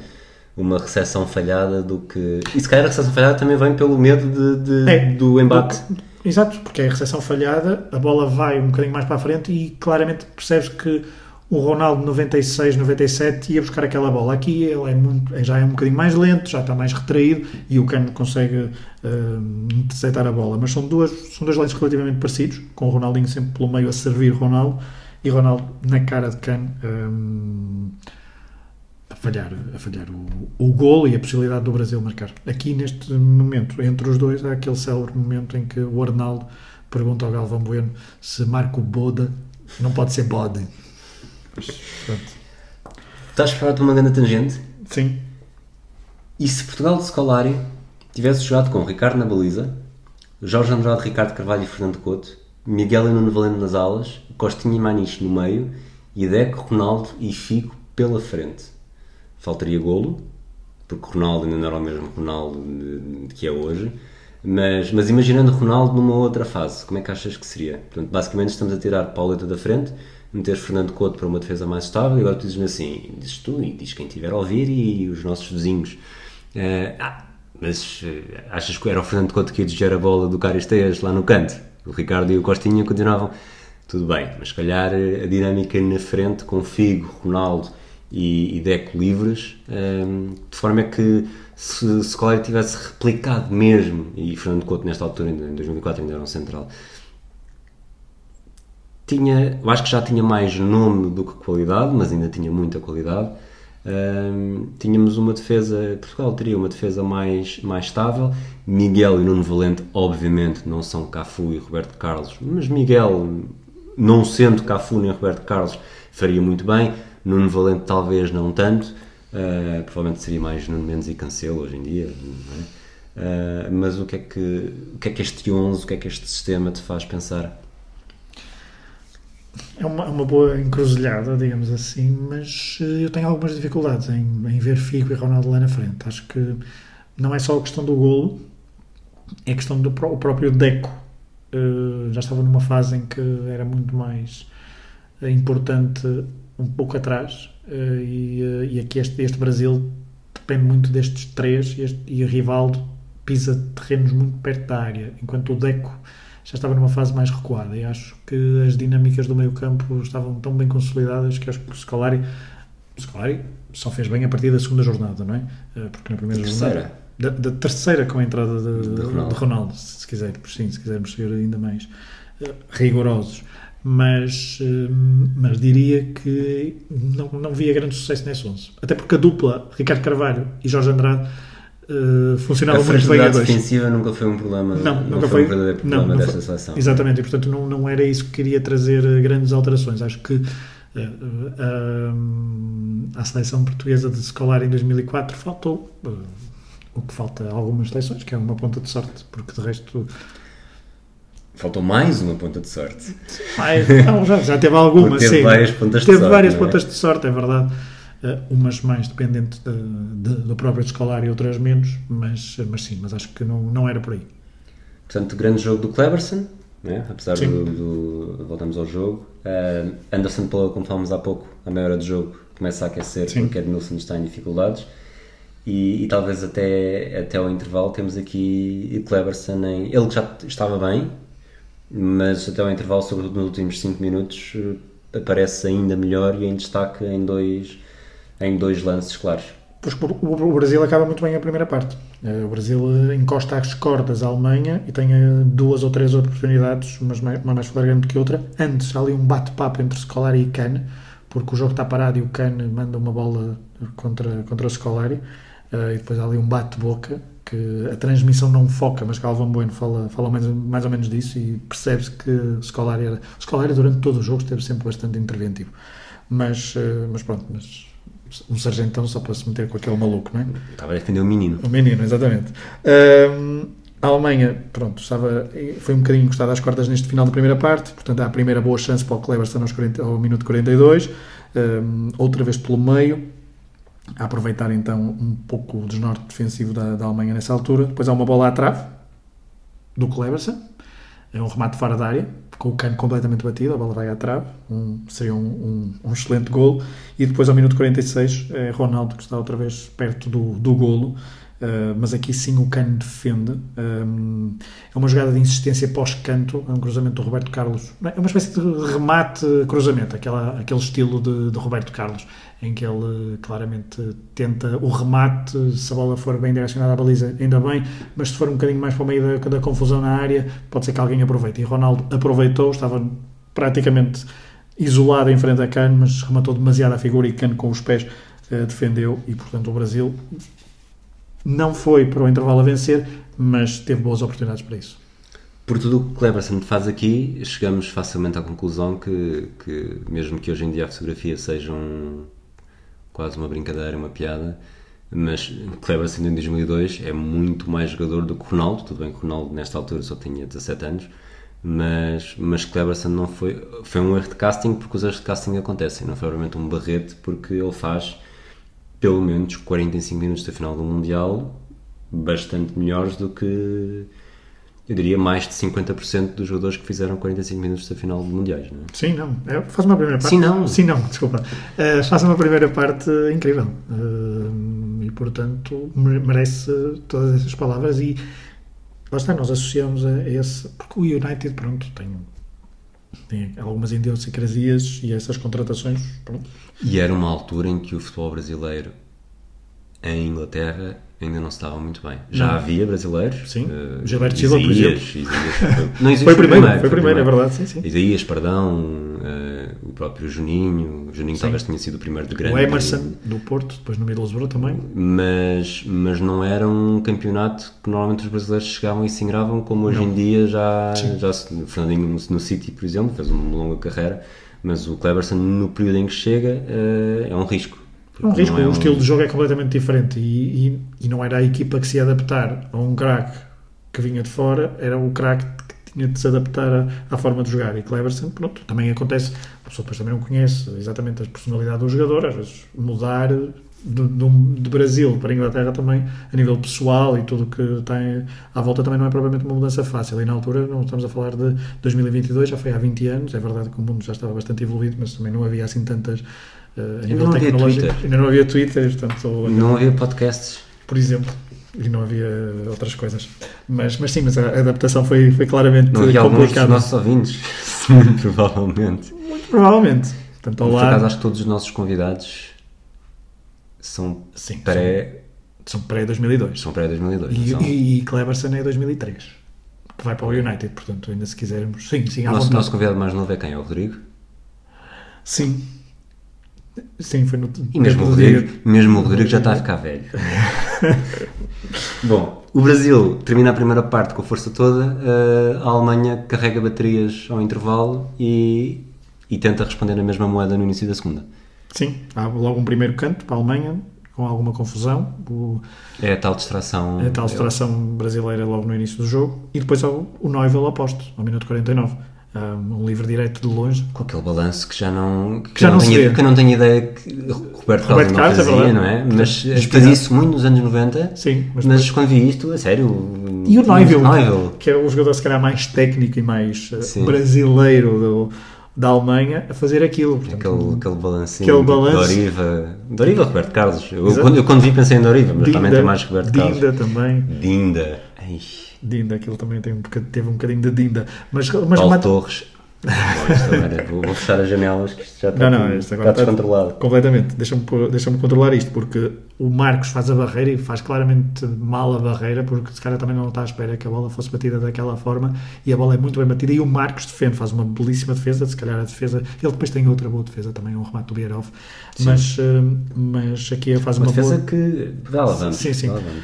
uma recepção falhada do que. E se calhar a recepção falhada também vem pelo medo de, de é, do embate. Do, exato, porque é a recepção falhada, a bola vai um bocadinho mais para a frente e claramente percebes que o Ronaldo 96, 97 ia buscar aquela bola. Aqui ele é muito, já é um bocadinho mais lento, já está mais retraído e o Cano consegue uh, interceptar a bola. Mas são, duas, são dois lances relativamente parecidos, com o Ronaldinho sempre pelo meio a servir Ronaldo e Ronaldo na cara de Cano. Um, a falhar, a falhar o, o golo e a possibilidade do Brasil marcar. Aqui neste momento, entre os dois, há aquele célebre momento em que o Arnaldo pergunta ao Galvão Bueno se Marco Boda não pode ser bode. Estás a falar de uma grande tangente? Sim. E se Portugal de Scolari tivesse jogado com Ricardo na baliza, Jorge Andrade, Ricardo Carvalho e Fernando Couto, Miguel e Nuno Valente nas alas, Costinha e Maniche no meio, e Deco, Ronaldo e Fico pela frente faltaria golo, porque Ronaldo ainda não era o mesmo Ronaldo que é hoje. Mas, mas imaginando Ronaldo numa outra fase, como é que achas que seria? Portanto, basicamente estamos a tirar Pauleta da frente, meter Fernando Couto para uma defesa mais estável e agora tu dizes-me assim, dizes tu e diz quem tiver a ouvir e os nossos vizinhos. Uh, ah, mas uh, achas que era o Fernando Couto que ia desviar a bola do Caristeias lá no canto? O Ricardo e o Costinha continuavam. Tudo bem, mas se calhar a dinâmica na frente com Figo, Ronaldo e, e Deco livres, um, de forma que se, se Collier tivesse replicado mesmo, e Fernando Couto nesta altura, em 2004 ainda era um central, tinha, eu acho que já tinha mais nome do que qualidade, mas ainda tinha muita qualidade. Um, tínhamos uma defesa, Portugal teria uma defesa mais, mais estável. Miguel e Nuno Valente, obviamente, não são Cafu e Roberto Carlos, mas Miguel, não sendo Cafu nem Roberto Carlos, faria muito bem. Nuno Valente talvez não tanto, uh, provavelmente seria mais Nuno Mendes e Cancelo hoje em dia, é? uh, mas o que, é que, o que é que este 11, o que é que este sistema te faz pensar? É uma, uma boa encruzilhada, digamos assim, mas eh, eu tenho algumas dificuldades em, em ver Figo e Ronaldo lá na frente. Acho que não é só a questão do golo, é a questão do o próprio Deco. Uh, já estava numa fase em que era muito mais importante um pouco atrás uh, e, uh, e, aqui este, este Brasil depende muito destes três e, este, e o Rivaldo pisa terrenos muito perto da área, enquanto o Deco já estava numa fase mais recuada e acho que as dinâmicas do meio campo estavam tão bem consolidadas que acho que o Scolari o Scolari só fez bem a partir da segunda jornada, não é? Uh, porque na primeira terceira. jornada. Da, da, terceira com a entrada de, De de, Ronaldo. Ronaldo. se quisermos, sim, se quisermos ser ainda mais rigorosos. Mas, uh, mas diria que não, não via grande sucesso nesse 11. Até porque a dupla Ricardo Carvalho e Jorge Andrade uh, funcionava A muito bem a dois. defensiva nunca foi um problema, Não, não nunca foi, foi. um verdadeiro não, problema não desta foi. seleção. Exatamente, e portanto não, não era isso que queria trazer eh, grandes alterações. Acho que eh, eh, à seleção portuguesa de Scolari em 2004 faltou eh, o que falta a algumas seleções, que é uma ponta de sorte, porque de resto. Faltou mais uma ponta de sorte. Ai, não, já, já teve alguma, teve sim. várias pontas de Teve sorte, várias é? pontas de sorte, é verdade. Eh, umas mais dependentes de- de- do próprio Scolari e outras menos, mas, mas sim, mas acho que não, não era por aí. Portanto, grande jogo do Cleverson, né? apesar do, do- Voltamos ao jogo. Ah, Anderson, como falámos há pouco, a meia hora de jogo, começa a aquecer Sim. porque Edmilson está em dificuldades. E, e talvez até, até ao intervalo temos aqui Cleverson em. Ele que já estava bem, mas até ao intervalo, sobretudo nos últimos 5 minutos, eh, aparece ainda melhor e em destaque em dois, em dois lances claros. Pois o o Brasil acaba muito bem a primeira parte. Eh, O Brasil eh, encosta as cordas à Alemanha e tem duas ou três oportunidades, mais- uma mais flagrante que outra. Antes, há ali um bate-papo entre Scolari e Kane, porque o jogo está parado e o Kane manda uma bola contra, contra o Scolari. E depois há ali um bate-boca que a transmissão não foca, mas Galvão Bueno fala, fala mais, mais ou menos disso e percebe-se que Scolari, era, Scolari durante todo o jogo esteve sempre bastante interventivo. Mas, eh, mas pronto, mas um sargentão só para se meter com aquele maluco, não é? Estava a defender o menino. O menino, exatamente. Ahm, a Alemanha, pronto, estava, foi um bocadinho encostada às cordas neste final da primeira parte, portanto, há a primeira boa chance para o Cleverson aos 40, ao minuto 42, ahm, outra vez pelo meio, a aproveitar então um pouco o desnorte defensivo da, da Alemanha nessa altura. Depois há uma bola à trave do Cleverson, é um remate fora da área, com o cano completamente batido, a bola vai à trave, um, seria um, um- um excelente golo. E depois, ao minuto 46, é Ronaldo que está outra vez perto do, do golo, uh, mas aqui sim o cano defende. Um, é uma jogada de insistência pós-canto, é um cruzamento do Roberto Carlos. Não, É uma espécie de remate-cruzamento, aquele estilo de, de Roberto Carlos, em que ele claramente tenta o remate, se a bola for bem direcionada à baliza, ainda bem, mas se for um bocadinho mais para o meio da, da confusão na área, pode ser que alguém aproveite. E Ronaldo aproveitou, estava praticamente isolado em frente a Cano, mas rematou demasiado a figura e Cano com os pés eh, defendeu e, portanto, o Brasil não foi para o intervalo a vencer, mas teve boas oportunidades para isso. Por tudo o que Cleverson faz aqui, chegamos facilmente à conclusão que, que mesmo que hoje em dia a fotografia seja um- quase uma brincadeira, uma piada, mas Cleverson em 2002 é muito mais jogador do que Ronaldo. Tudo bem que Ronaldo nesta altura só tinha 17 anos, mas, mas Cleverson não foi. Foi um erro de casting porque os erros de casting acontecem, não foi realmente um barrete porque ele faz pelo menos 45 minutos da final do Mundial bastante melhores do que eu diria mais de 50% dos jogadores que fizeram 45 minutos da final de mundiais, não é? Sim, não. É, faz uma primeira parte. Sim, não. Sim, não, desculpa. Uh, faz uma primeira parte incrível. Uh, e, portanto, mere- merece todas essas palavras. E lá está, nós associamos a esse. Porque o United, pronto, tem, tem algumas idiosincrasias e essas contratações, pronto. E era uma altura em que o futebol brasileiro em Inglaterra ainda não se estava muito bem. Já Não. havia brasileiros. Sim. eh, Gilberto Silva, por exemplo. Isaías, não, Isaías Foi primeiro, foi primeiro, é verdade, sim, sim. Isaías, Pardão, eh, o próprio Juninho. O Juninho talvez tenha sido o primeiro de grande. O Emerson, do Porto, depois no Middlesbrough também. mas, mas não era um campeonato que normalmente os brasileiros chegavam e se ingravam como hoje em dia já, já se- Fernandinho no, no City, por exemplo, fez uma longa carreira, mas o Cleberson no período em que chega eh, é um risco. É um risco, não o estilo de jogo é completamente diferente e, e, e não era a equipa que se ia adaptar a um craque que vinha de fora, era o craque que tinha de se adaptar à, à forma de jogar. E Cleverson, pronto, também acontece, a pessoa depois também não conhece exatamente a personalidade do jogador, às vezes mudar de, de, de Brasil para a Inglaterra também, a nível pessoal e tudo o que tem à volta também não é propriamente uma mudança fácil. E na altura, não estamos a falar de 2022, já foi há 20 anos, é verdade que o mundo já estava bastante evoluído, mas também não havia assim tantas. Eh, a nível não havia Twitter. ainda não havia Twitter, portanto, Não havia podcasts. por exemplo, e não havia outras coisas. Mas, mas sim, mas a adaptação foi, foi claramente Não havia alguns dos complicada. nossos ouvintes, muito provavelmente. Muito provavelmente. Portanto, ao Por acaso acho que todos os nossos convidados são Sim, pré... São pré-2002. São pré-2002. E, não são? e, e Cleberson é 2003. Que vai para o United, portanto, ainda se quisermos. Sim, sim, à nosso, vontade. nosso convidado mais novo é quem? É o Rodrigo? Sim. Sim, foi no. E mesmo o Rodrigo, mesmo o Rodrigo já está a ficar velho. Bom, o Brasil termina a primeira parte com a força toda, eh, a Alemanha carrega baterias ao intervalo e, e tenta responder na mesma moeda no início da segunda. Sim, há logo um primeiro canto para a Alemanha, com alguma confusão. O, É a tal distração. a tal distração brasileira logo no início do jogo. E depois o, o Neuvel oposto, ao minuto 49. Um, livre direito de longe. Com aquele balanço que já não. Que, já não não tenho, que não tenho ideia que Roberto Carlos Roberto Carlos, é fazia, verdade. não é? Mas fazia isso muito nos anos 90. Sim, mas Mas, quando vi isto, a sério. E o Neuvel, Neuvel. que era o jogador se calhar mais técnico e mais eh, Sim. brasileiro do- da Alemanha, a fazer aquilo. Portanto, Aquele, aquele balancinho. Aquele balanço. Doriva. Doriva, Roberto Carlos. Eu, quando, eu quando vi pensei em Doriva, mas também tem mais Roberto Carlos. Dinda também. Dinda. Ai, Dinda, aquilo também tem um bocadinho, teve um bocadinho de Dinda. Mas, mas Paulo Torres. Agora, vou, vou fechar as janelas que isto já está, Não, não, isto agora está está- descontrolado. Completamente. Deixa-me deixa-me controlar isto, porque o Marcos faz a barreira e faz claramente mal a barreira, porque se calhar também não está à espera que a bola fosse batida daquela forma e a bola é muito bem batida. E o Marcos defende, faz uma belíssima defesa. Se calhar a defesa. Ele depois tem outra boa defesa também, um remate do Bierhoff. Mas, eh, mas aqui faz Uma uma, defesa boa. que. Vá lá, vamos. Sim, sim. Lá, vamos.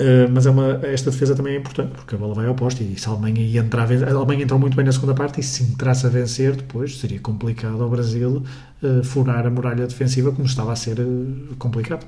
Uh, mas é uma, esta defesa também é importante porque a bola vai ao poste e se a Alemanha ia entrar a vencer, a Alemanha entrou muito bem na segunda parte e se entrasse a vencer depois seria complicado ao Brasil uh, furar a muralha defensiva como estava a ser uh, complicado.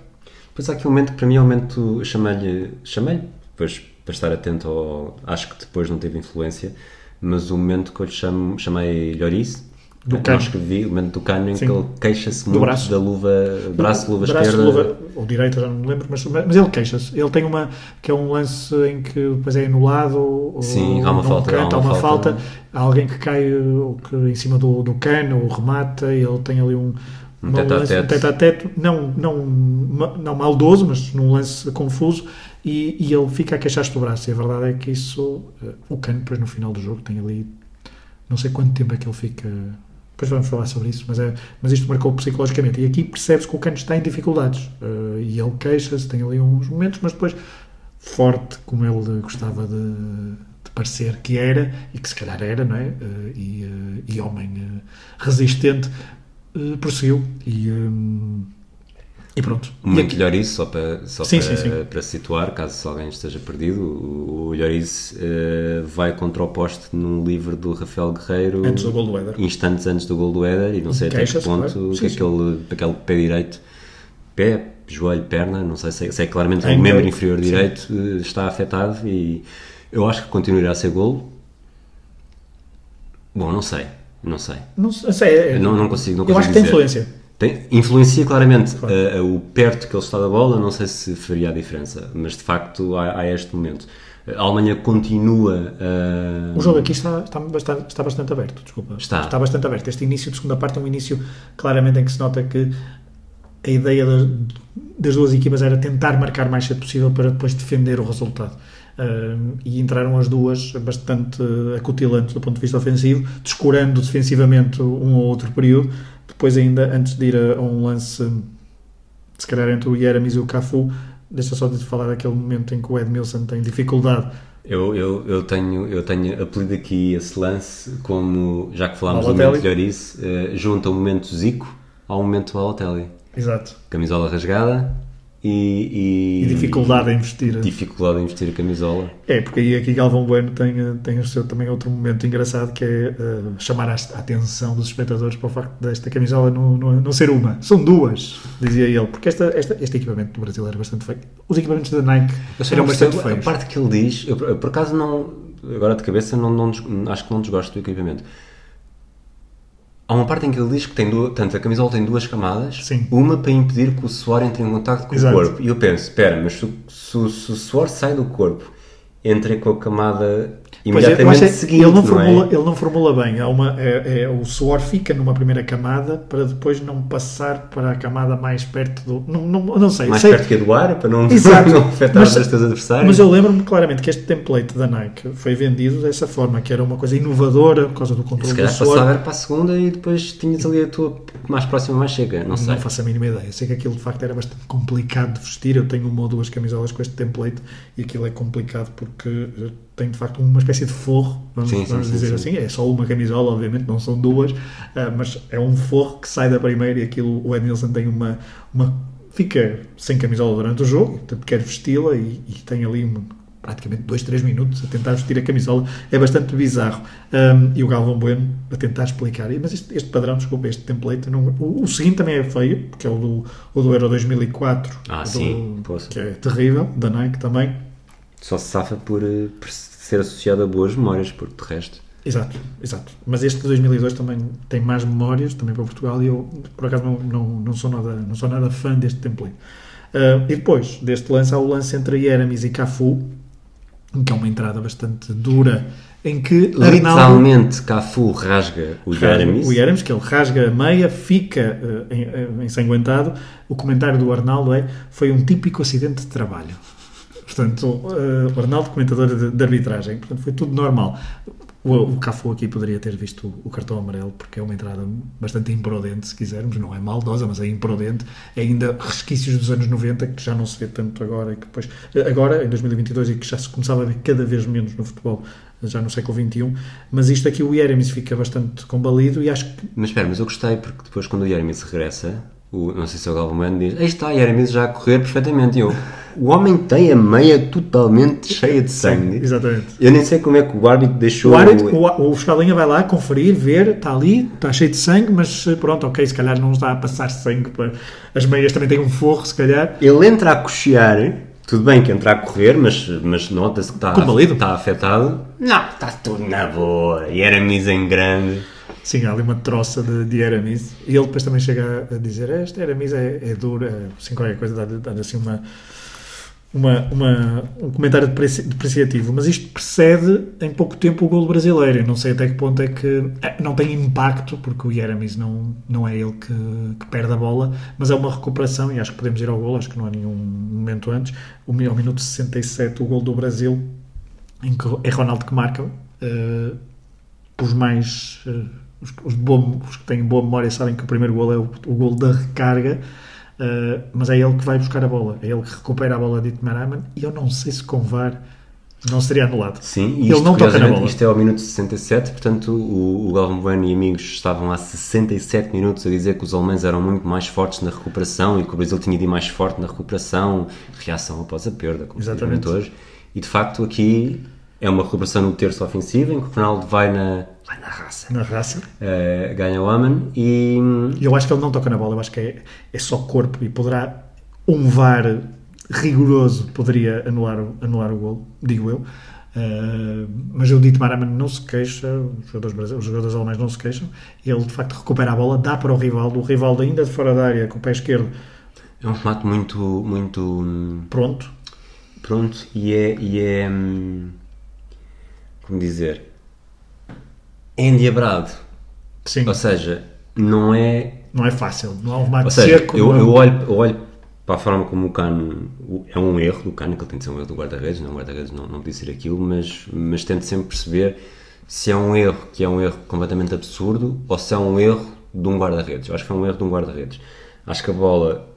Pois há aqui um momento que para mim é um momento. Chamei-lhe. Chamei-lhe, pois para estar atento ao. Acho que depois não teve influência, mas o momento que eu lhe chamo, chamei Lloris. Do cano. escrevi, o momento do cano em Sim. que ele queixa-se muito braço. da luva, braço, luva Braço, esquerda. luva- ou direita, já não me lembro, mas, mas ele queixa-se. Ele tem uma que é um lance em que depois é anulado, ou Sim, há uma falta, canto, há há uma uma falta. falta, há alguém que cai que, em cima do, do cano, remata, e ele tem ali um, Um uma um tete a teto, não, não, não maldoso, mas num lance confuso, e, e ele fica a queixar-se do braço. E a verdade é que isso, uh, o cano, depois no final do jogo, tem ali não sei quanto tempo é que ele fica. Depois vamos falar sobre isso, mas, é, mas isto marcou psicologicamente. E aqui percebe-se que o Cano está em dificuldades. Eh, e ele queixa-se, tem ali uns momentos, mas depois, forte como ele gostava de, de parecer que era, e que se calhar era, não é? Eh, e, eh, e homem resistente, prosseguiu. E, eh, e pronto. Um E aqui- Lloris, só, para, só Sim, para, sim, sim. para situar, caso alguém esteja perdido, o, Lloris eh, vai contra o poste num livro do Rafael Guerreiro Antes do gol do Éder. instantes antes do gol do Éder e não sei até que ponto que Sim, sim. aquele, aquele pé direito, pé, joelho, perna, não sei se é, se é claramente o membro jogo, inferior direito eh, está afetado e eu acho que continuará a ser gol. Bom, não sei, não sei. Não sei, é- Não, não consigo, não Eu consigo acho que tem dizer. influência. Tem- influencia claramente Claro. eh, o perto que ele está da bola, não sei se faria a diferença, mas de facto há, há este momento. A Alemanha continua a. O jogo aqui está, está, bastante, está bastante aberto, desculpa. Está. bastante aberto. Este início de segunda parte é um início claramente em que se nota que a ideia das, das duas equipas era tentar marcar mais cedo possível para depois defender o resultado. Um, e entraram as duas bastante acutilantes do ponto de vista ofensivo, descurando defensivamente um ou outro período. Depois, ainda antes de ir a, a um lance, se calhar entre o Yeramis e o Cafu, deixa só de falar daquele momento em que o Edmilson tem dificuldade Eu, eu, eu, tenho, eu tenho apelido aqui esse lance como, já que falámos do momento de Lloris, eh, junta o momento Zico ao momento Balotelli. Exato. Camisola rasgada e, e, E dificuldade em investir. dificuldade em vestir a camisola. É, porque aí aqui Galvão Bueno tem, tem o seu, também outro momento engraçado que é eh, chamar a a atenção dos espectadores para o facto desta camisola não, não, não ser uma, são duas, dizia ele, porque esta, esta, este equipamento do Brasil era bastante feio. Os equipamentos da Nike eram bastante percebo a feios. parte que ele diz, eu, por acaso não, agora de cabeça, não, não acho que não desgosto do equipamento. Há uma parte em que ele diz que tem duas, tanto a camisola tem duas camadas, Sim. uma para impedir que o suor entre em contato com Exato. o corpo. E eu penso, espera, mas se, se se o suor sai do corpo entra com a camada É, imediatamente que seguinte, ele, não não formula, é? ele não formula bem. Há uma, é- é- o suor fica numa primeira camada para depois não passar para a camada mais perto do. Não, não, não sei. Mais sei- perto que a do ar, para não, Exato. não afetar Mas- os teus adversários. Mas eu lembro-me claramente que este template da Nike foi vendido dessa forma, que era uma coisa inovadora por causa do Se controle do calhar suor. passava para a segunda e depois tinhas ali a tua mais próxima, mais chega. Não sei. Não faço a mínima ideia. Sei que aquilo de facto era bastante complicado de vestir. Eu tenho uma ou duas camisolas com este template e aquilo é complicado porque eh, tem de facto uma espécie de forro, vamos, Sim, vamos sim, dizer sim. assim. É só uma camisola, obviamente, não são duas, ah, mas é um forro que sai da primeira e aquilo o Edmilson tem uma. uma fica sem camisola durante o jogo, portanto quer vesti-la e, e tem ali um- praticamente 2, 3 minutos a tentar vestir a camisola. É bastante bizarro. Um, e o Galvão Bueno a tentar explicar. Mas este, este padrão, desculpa, este template, não- o, o seguinte também é feio, porque é o do, o do Euro 2004. Ah, do-. Que é terrível, da Nike também. Só se safa por, eh, por ser associado a boas memórias, porque de resto. Exato, exato. Mas este de 2002 também tem mais memórias, também para Portugal, e eu, por acaso, não, não, não, sou, nada, não sou nada fã deste template. Ah, e depois deste lance, há o lance entre Yeremis e Cafu, que é uma entrada bastante dura, em que Arnaldo Literalmente, Cafu rasga o Jeremis. o Yeremis, que ele rasga a meia, fica eh, ensanguentado. O comentário do Arnaldo é: foi um típico acidente de trabalho. Portanto, eh, o Arnaldo, comentador de, de arbitragem, portanto, foi tudo normal. O, o Cafu aqui poderia ter visto o, o cartão amarelo, porque é uma entrada bastante imprudente, se quisermos, não é maldosa, mas é imprudente. É ainda resquícios dos anos 90, que já não se vê tanto agora, e que depois, agora, em 2022, e que já se começava a ver cada vez menos no futebol, já no século XXI. Mas isto aqui, o Yeremis fica bastante combalido, e acho que Mas espera, mas eu gostei porque depois quando o Jeremis regressa, o, não sei se é o Galvão Bueno diz, aí está, Jeremis já a correr perfeitamente. E eu, o homem tem a meia totalmente cheia de sangue. Exatamente. Eu nem sei como é que o árbitro deixou... O, árbitro, o, o escalinha vai lá conferir, ver, está ali, está cheio de sangue, mas eh, pronto, ok, se calhar não está a passar sangue. Para... As meias também têm um forro, se calhar. Ele entra a cochear, tudo bem que entra a correr, mas, mas nota-se que está, está afetado. Não, está tudo na boa. Jeremis em grande. Sim, há ali uma troça de, de Aramis. E ele depois também chega a dizer: Esta Aramis é, é dura, é, assim, qualquer coisa, dá, dá assim uma. Uma, uma- um comentário depreci- depreciativo, mas isto precede em pouco tempo o gol brasileiro. Eu não sei até que ponto é que eh, não tem impacto, porque o Yeramis não, não é ele que, que perde a bola, mas é uma recuperação e acho que podemos ir ao gol. Acho que não há nenhum momento antes. Ao minuto 67, o gol do Brasil, em que é Ronaldo que marca. eh, os mais eh, os, os boa- os que têm boa memória sabem que o primeiro gol é o, o gol da recarga eh, mas é ele que vai buscar a bola é ele que recupera a bola de Itmaraman e eu não sei se com VAR não seria anulado Sim, e ele não toca na bola isto é ao minuto 67, portanto o, o Galvão Bueno e amigos estavam há 67 minutos a dizer que os alemães eram muito mais fortes na recuperação e que o Brasil tinha de ir mais forte na recuperação, reação após a perda, como Exatamente. hoje. E de facto aqui é uma recuperação no terço ofensivo em que o Ronaldo vai na, vai na raça, na raça eh, ganha o Aman e e eu acho que ele não toca na bola eu acho que é, é só corpo e poderá um VAR rigoroso poderia anular, o- anular o gol digo eu Uh, mas o Dito Maraman não se queixa, os jogadores, os jogadores alemães não se queixam. Ele de facto recupera a bola, dá para o Rivaldo. O Rivaldo, ainda de fora da área, com o pé esquerdo, é um remate muito, muito hum, pronto. pronto e é, e é hum, como dizer endiabrado Sim, Ou seja, não é. não é fácil. Não há um remate Ou seja, seco. eu, não é eu, olho, eu olho para a forma como o Cano. É um erro do Cano, que ele tem de ser um erro do guarda-redes, não, o guarda-redes não, não podia ser aquilo, mas, mas tento sempre perceber se é um erro que é um erro completamente absurdo ou se é um erro de um guarda-redes. Eu acho que foi um erro de um guarda-redes. Acho que a bola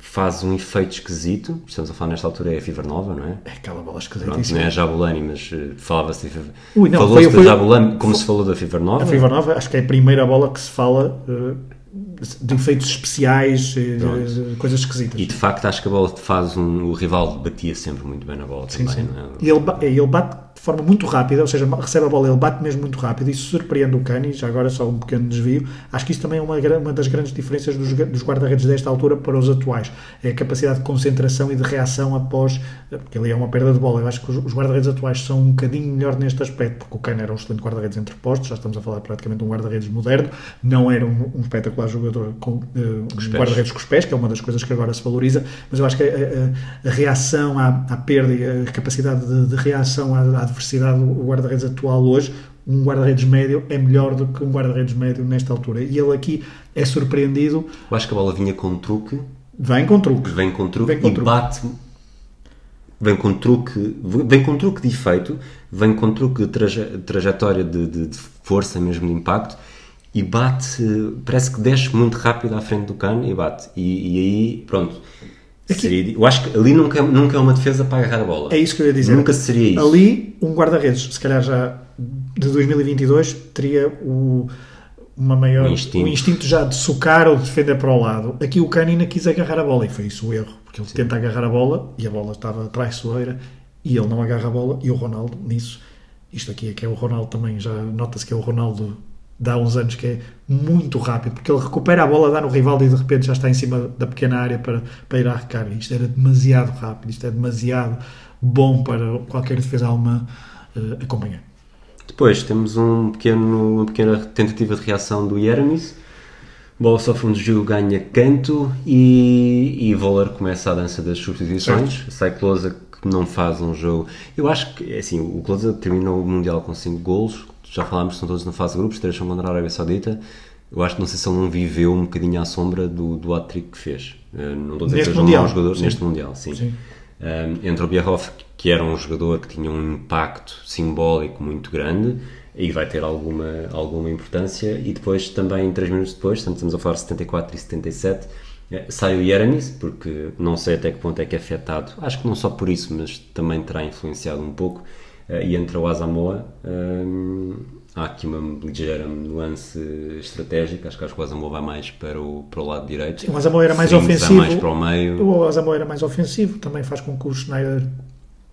faz um efeito esquisito. Estamos a falar nesta altura, é a Fever Nova, não é? É aquela bola Pronto, esquisitíssima. não é a Jabulani, mas eh, falava-se de Fever Ui, não, Falou-se da Jabulani como foi- se falou da Fever Nova. A Fever Nova, acho que é a primeira bola que se fala uh, de efeitos especiais, eh, Pronto. de coisas esquisitas. E de facto acho que a bola faz um. O rival batia sempre muito bem na bola Sim, também, sim. é? E ele, ele bate de forma muito rápida, ou seja, recebe a bola, ele bate mesmo muito rápido e surpreende o Cani, já agora só um pequeno desvio. Acho que isso também é uma, uma das grandes diferenças dos, dos guarda-redes desta altura para os atuais. É a capacidade de concentração e de reação após, porque ali é uma perda de bola. Eu acho que os, os guarda-redes atuais são um bocadinho melhor neste aspecto, porque o Cani era um excelente guarda-redes entre postos, já estamos a falar praticamente de um guarda-redes moderno, não era um, um espetacular jogador jogador com uh, um guarda-redes com os pés, que é uma das coisas que agora se valoriza, mas eu acho que a, a, a reação à, à, perda e a capacidade de, de reação à, à adversidade do guarda-redes atual hoje, um guarda-redes médio é melhor do que um guarda-redes médio nesta altura. E ele aqui é surpreendido. Eu acho que a bola vinha com truque. Vem com truque. Vem com truque vem com e truque. bate vem com truque, vem com truque de efeito, vem com truque de traje, trajetória de, de, de, força mesmo de impacto e bate, parece que desce muito rápido à frente do cano e bate. E, e aí, pronto. Aqui, seria, eu acho que ali nunca, nunca é uma defesa para agarrar a bola. É isso que eu ia dizer. Nunca seria isso. Ali, um guarda-redes, se calhar já de 2022, teria o uma maior, um instinto. instinto já de socar ou de defender para o lado. Aqui o Canina quis agarrar a bola e foi isso o erro, porque ele Sim. tenta agarrar a bola e a bola estava traiçoeira e ele não agarra a bola e o Ronaldo nisso. Isto aqui é que é o Ronaldo também, já nota-se que é o Ronaldo de há uns anos que é muito rápido, porque ele recupera a bola, dá no rival e de repente já está em cima da pequena área para, para ir à recarga. Isto era demasiado rápido, isto é demasiado bom para qualquer defesa alemã uh, acompanhar. Depois temos um pequeno, uma pequena tentativa de reação do Yeramis. Bola sofre um desvio, ganha canto e, e Voller começa a dança das substituições. Certo. Sai Closa que não faz um jogo. Eu acho que, assim, o Closa terminou o Mundial com 5 golos. Já falámos que são todos na fase de grupos, 3 são contra a Arábia Saudita. Eu acho que não sei se ele não viveu um bocadinho à sombra do, do hat-trick que fez. Eh, não estou a dizer que seja um mau jogador sim. neste Mundial, sim. sim. Um, eh, entre o Bierhoff, que era um jogador que tinha um impacto simbólico muito grande e vai ter alguma, alguma importância. E depois, também, três minutos depois, estamos a falar de 74 e 77, eh, sai o Yeramis, porque não sei até que ponto é que é afetado, acho que não só por isso, mas também terá influenciado um pouco, e entra o Asamoah. Um, há aqui uma ligeira nuance estratégica, acho que, acho que o Asamoah vai mais para o, para o lado direito. o Asamoah era mais ofensivo. mais para o meio. O Asamoah era mais ofensivo, também faz com que o Schneider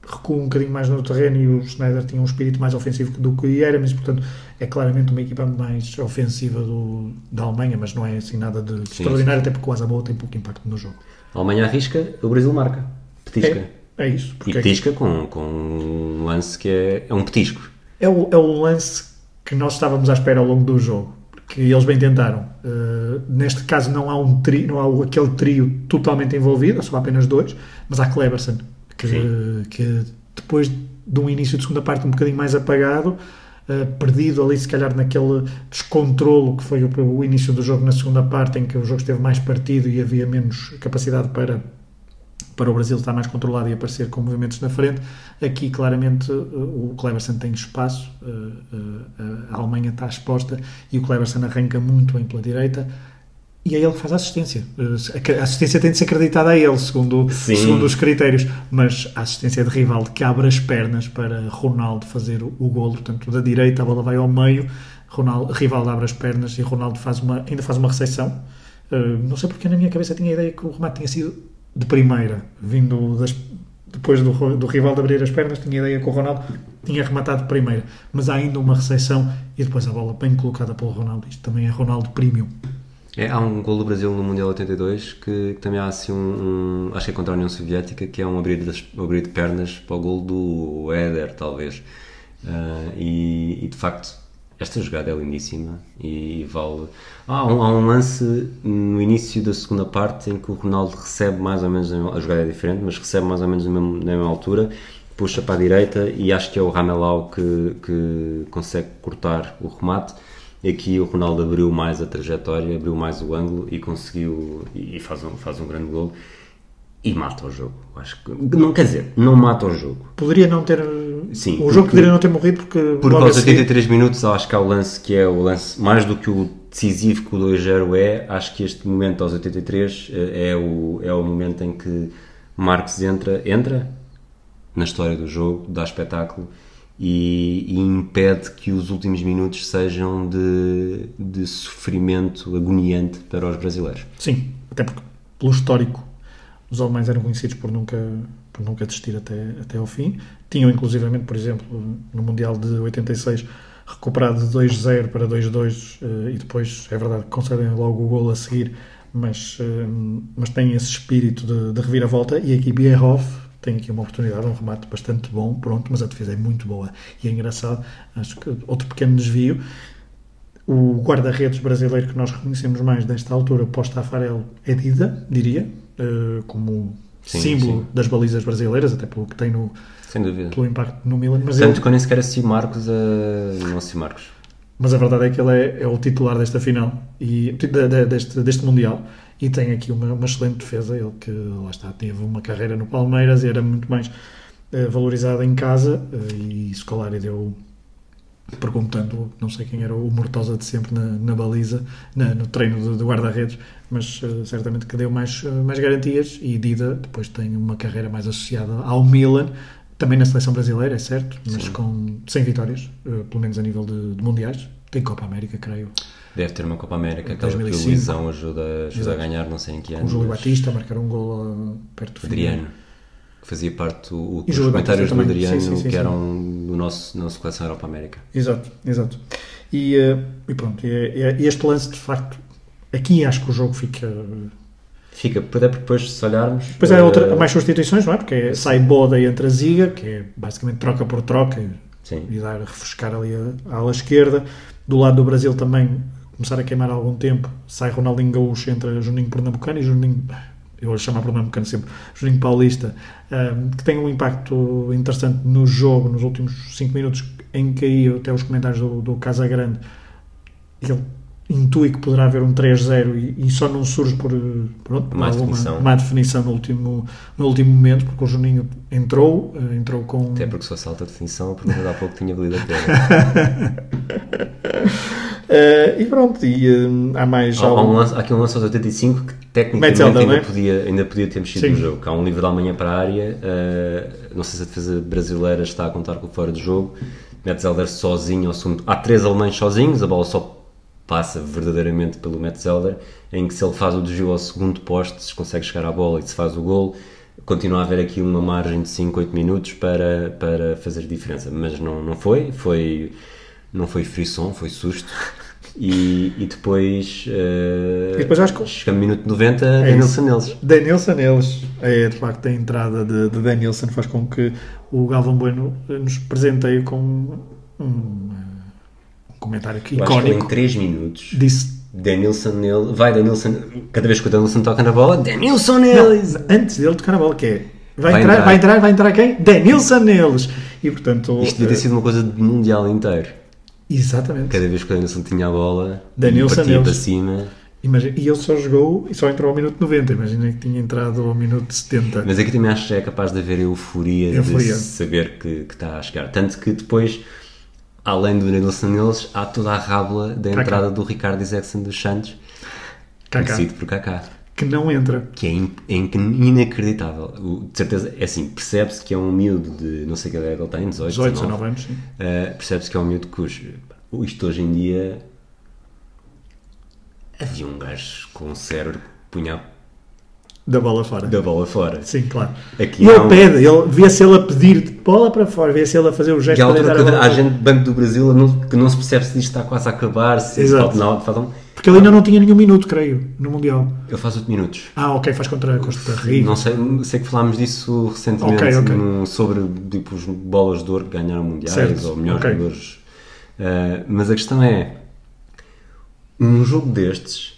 recua um bocadinho mais no terreno e o Schneider tinha um espírito mais ofensivo do que o Yeremis, portanto é claramente uma equipa mais ofensiva do, da Alemanha, mas não é assim nada de sim, extraordinário, sim. até porque o Asamoah tem pouco impacto no jogo. A Alemanha arrisca, o Brasil marca, petisca. É, é isso. E petisca é que... com, com um lance que é, é um petisco. É o, é o lance que nós estávamos à espera ao longo do jogo que eles bem tentaram. Uh, neste caso não há um trio, não há aquele trio totalmente envolvido, só há apenas dois, mas há Kleberson, que, que depois de um início de segunda parte um bocadinho mais apagado, uh, perdido ali se calhar naquele descontrolo que foi o, o, início do jogo na segunda parte, em que o jogo esteve mais partido e havia menos capacidade para, para o Brasil estar mais controlado e aparecer com movimentos na frente. Aqui claramente uh, o Cleverson tem espaço, uh, a Alemanha está exposta e o Cleverson arranca muito bem pela direita e é ele que faz a assistência. A assistência tem de ser acreditada a ele, segundo, segundo os critérios. Mas a assistência de Rivaldo que abre as pernas para Ronaldo fazer o, o golo, portanto, da direita a bola vai ao meio, Ronaldo, Rivaldo abre as pernas e Ronaldo faz uma, ainda faz uma recepção. Uh, não sei porque na minha cabeça tinha a ideia que o remate tinha sido de primeira, vindo das, depois do, do Rivaldo abrir as pernas, tinha ideia que o Ronaldo tinha rematado de primeira. Mas há ainda uma recepção e depois a bola bem colocada pelo Ronaldo. Isto também é Ronaldo Premium. É, há um gol do Brasil no Mundial 82 que, que também há assim um, um, Acho que é contra a União Soviética, que é um abrir, das, abrir de pernas para o gol do Éder, talvez. Uh, e, e, de facto, esta jogada é lindíssima e vale. Há, um, há um lance no início da segunda parte em que o Ronaldo recebe mais ou menos. A jogada é diferente, mas recebe mais ou menos na mesma, na mesma altura, puxa para a direita e acho que é o Ramelau que, que consegue cortar o remate Aqui o Ronaldo abriu mais a trajetória, abriu mais o ângulo e conseguiu e faz um, faz um grande gol e mata o jogo. Acho que não quer dizer, não mata o jogo. Poderia não ter Sim, o porque, jogo poderia não ter morrido porque porque aos 83 seguir... minutos acho que há o lance que é o lance mais do que o decisivo que o 2-0 é, acho que este momento aos 83 eh, é o é o momento em que Marcos entra, entra na história do jogo, dá espetáculo e, e, impede que os últimos minutos sejam de, de sofrimento agoniante para os brasileiros. Sim, até porque, pelo histórico, os alemães eram conhecidos por nunca, por nunca desistir até, até ao fim. Tinham, inclusivamente, por exemplo, no Mundial de 86, recuperado de 2-0 para 2-2 eh, e depois, é verdade, concedem logo o gol a seguir, mas, eh, mas têm esse espírito de, de reviravolta e aqui Bierhoff tem aqui uma oportunidade, um remate bastante bom, pronto, mas a defesa é muito boa. E é engraçado, acho que outro pequeno desvio. O guarda-redes brasileiro que nós reconhecemos mais nesta altura, pós-Tafarel, é Dida, diria, uh, como Sim, símbolo sim. das balizas brasileiras, até pelo que tem no, Sem dúvida. pelo impacto no Milan. Mas, Tanto ele- que eu nem sequer assisti Marcos a. Não assisti Marcos. mas a verdade é que ele é, é o titular desta final, e, de- de- deste, deste Mundial, e tem aqui uma, uma excelente defesa. Ele que, lá está, teve uma carreira no Palmeiras e era muito mais eh, valorizado em casa, eh, e Scolari deu, perguntando, não sei quem era o Mortosa de sempre na, na baliza, na- no treino de, de guarda-redes, mas eh, certamente que deu mais, eh, mais garantias, e Dida depois tem uma carreira mais associada ao Milan, também na seleção brasileira, é certo, mas Sim. com 100 vitórias, eh, pelo menos a nível de, de mundiais. Tem Copa América, creio. Deve ter uma Copa América, aquela que o 2005. Luizão ajuda, ajuda a ganhar, não sei em que ano. O Júlio mas- Batista marcar um gol perto do fim. Que fazia parte do, dos comentários do. Adriano, Sim, sim, sim, que eram do nosso, nosso coleção Europa América. Exato, exato. E, eh, e pronto, e, e- este lance de facto, aqui acho que o jogo fica. Fica, até porque depois, se olharmos. Depois há eh, outra, há mais substituições, não é? Porque é, sai Boda e entra Ziga, que é basicamente troca por troca e dar, refrescar ali a, a ala esquerda. Do lado do Brasil também começar a queimar algum tempo. Sai Ronaldinho Gaúcho, entra Juninho Pernambucano e Juninho. Eu vou chamar Pernambucano sempre, Juninho Paulista, ehm, que tem um impacto interessante no jogo, nos últimos 5 minutos, em que aí até os comentários do, do Casagrande ele intui que poderá haver um 3-0 e, e só não surge por, por, por Má alguma definição. má definição no último, no último momento, porque o Juninho entrou, eh, entrou com. Até porque se fosse alta definição, a pergunta há pouco tinha valido a pena. Eh, e pronto, e eh, há mais. há, há um algum- lance, há aqui um lance aos 85 que tecnicamente Metzelder, ainda, é? podia, ainda podia ter mexido Sim. no jogo. Há um livre de amanhã para a área. eh, não sei se a defesa brasileira está a contar com o fora de jogo. Metzelder sozinho ao segundo. Há três alemães sozinhos, a bola só passa verdadeiramente pelo Metzelder, em que se ele faz o desvio ao segundo poste, se consegue chegar à bola e se faz o gol, continua a haver aqui uma margem de 5, 8 minutos para, para fazer diferença. Mas não, não foi, foi não foi frisson, foi susto. E, e depois, eh, E depois acho que- chegando ao minuto 90, É. Nilson neles. Danielson neles. É, de facto, a entrada de, de Danielson faz com que o Galvão Bueno nos presenteie com um, um comentário aqui icónico. em 3 minutos, Disse. Denilson nele, vai Denilson, cada vez que o Denilson toca na bola, Denilson Não, neles! antes dele tocar a bola, que é. Vai, Vai entrar, entrar. vai entrar, vai entrar quem? Danielson neles. E portanto. Isto devia ter sido uma coisa de mundial inteiro. Exatamente. Cada vez que o Denilson tinha a bola, partia neles. para cima. Imagina, e ele só jogou e só entrou ao minuto 90. Imagina que tinha entrado ao minuto 70. Mas aqui também acho que é capaz de haver euforia, Euforia. de saber que, que está a chegar. Tanto que depois, além do Denilson neles, há toda a rábula da entrada do Ricardo Isaacson dos Santos, Kaká, conhecido por Kaká. Que não entra. que é, in- é in- inacreditável. O- de certeza, é assim, percebe-se que é um miúdo de, não sei que idade ele tem, 18, 18, 19. 19 anos. Sim. Uh, percebe-se que é um miúdo cujo, isto hoje em dia, havia um gajo com um cérebro que punha Da bola fora. da bola fora. Sim, claro. Aqui e ele não. pede, ele vê-se ele a pedir de bola para fora, vê-se ele a fazer o gesto para deitar a bola. há gente do Banco do Brasil não- que não se percebe se isto está quase a acabar, se Exato. falta, não, faltam, Porque ele ainda não tinha nenhum minuto, creio, no Mundial. ele faz 8 minutos. Ah, ok, faz contra a Costa Rica. Não sei, sei que falámos disso recentemente Ok, ok. num- sobre tipo, os bolas de ouro que ganharam mundiais Certo, ou melhores ok. jogadores. Uh, mas a questão é: um jogo destes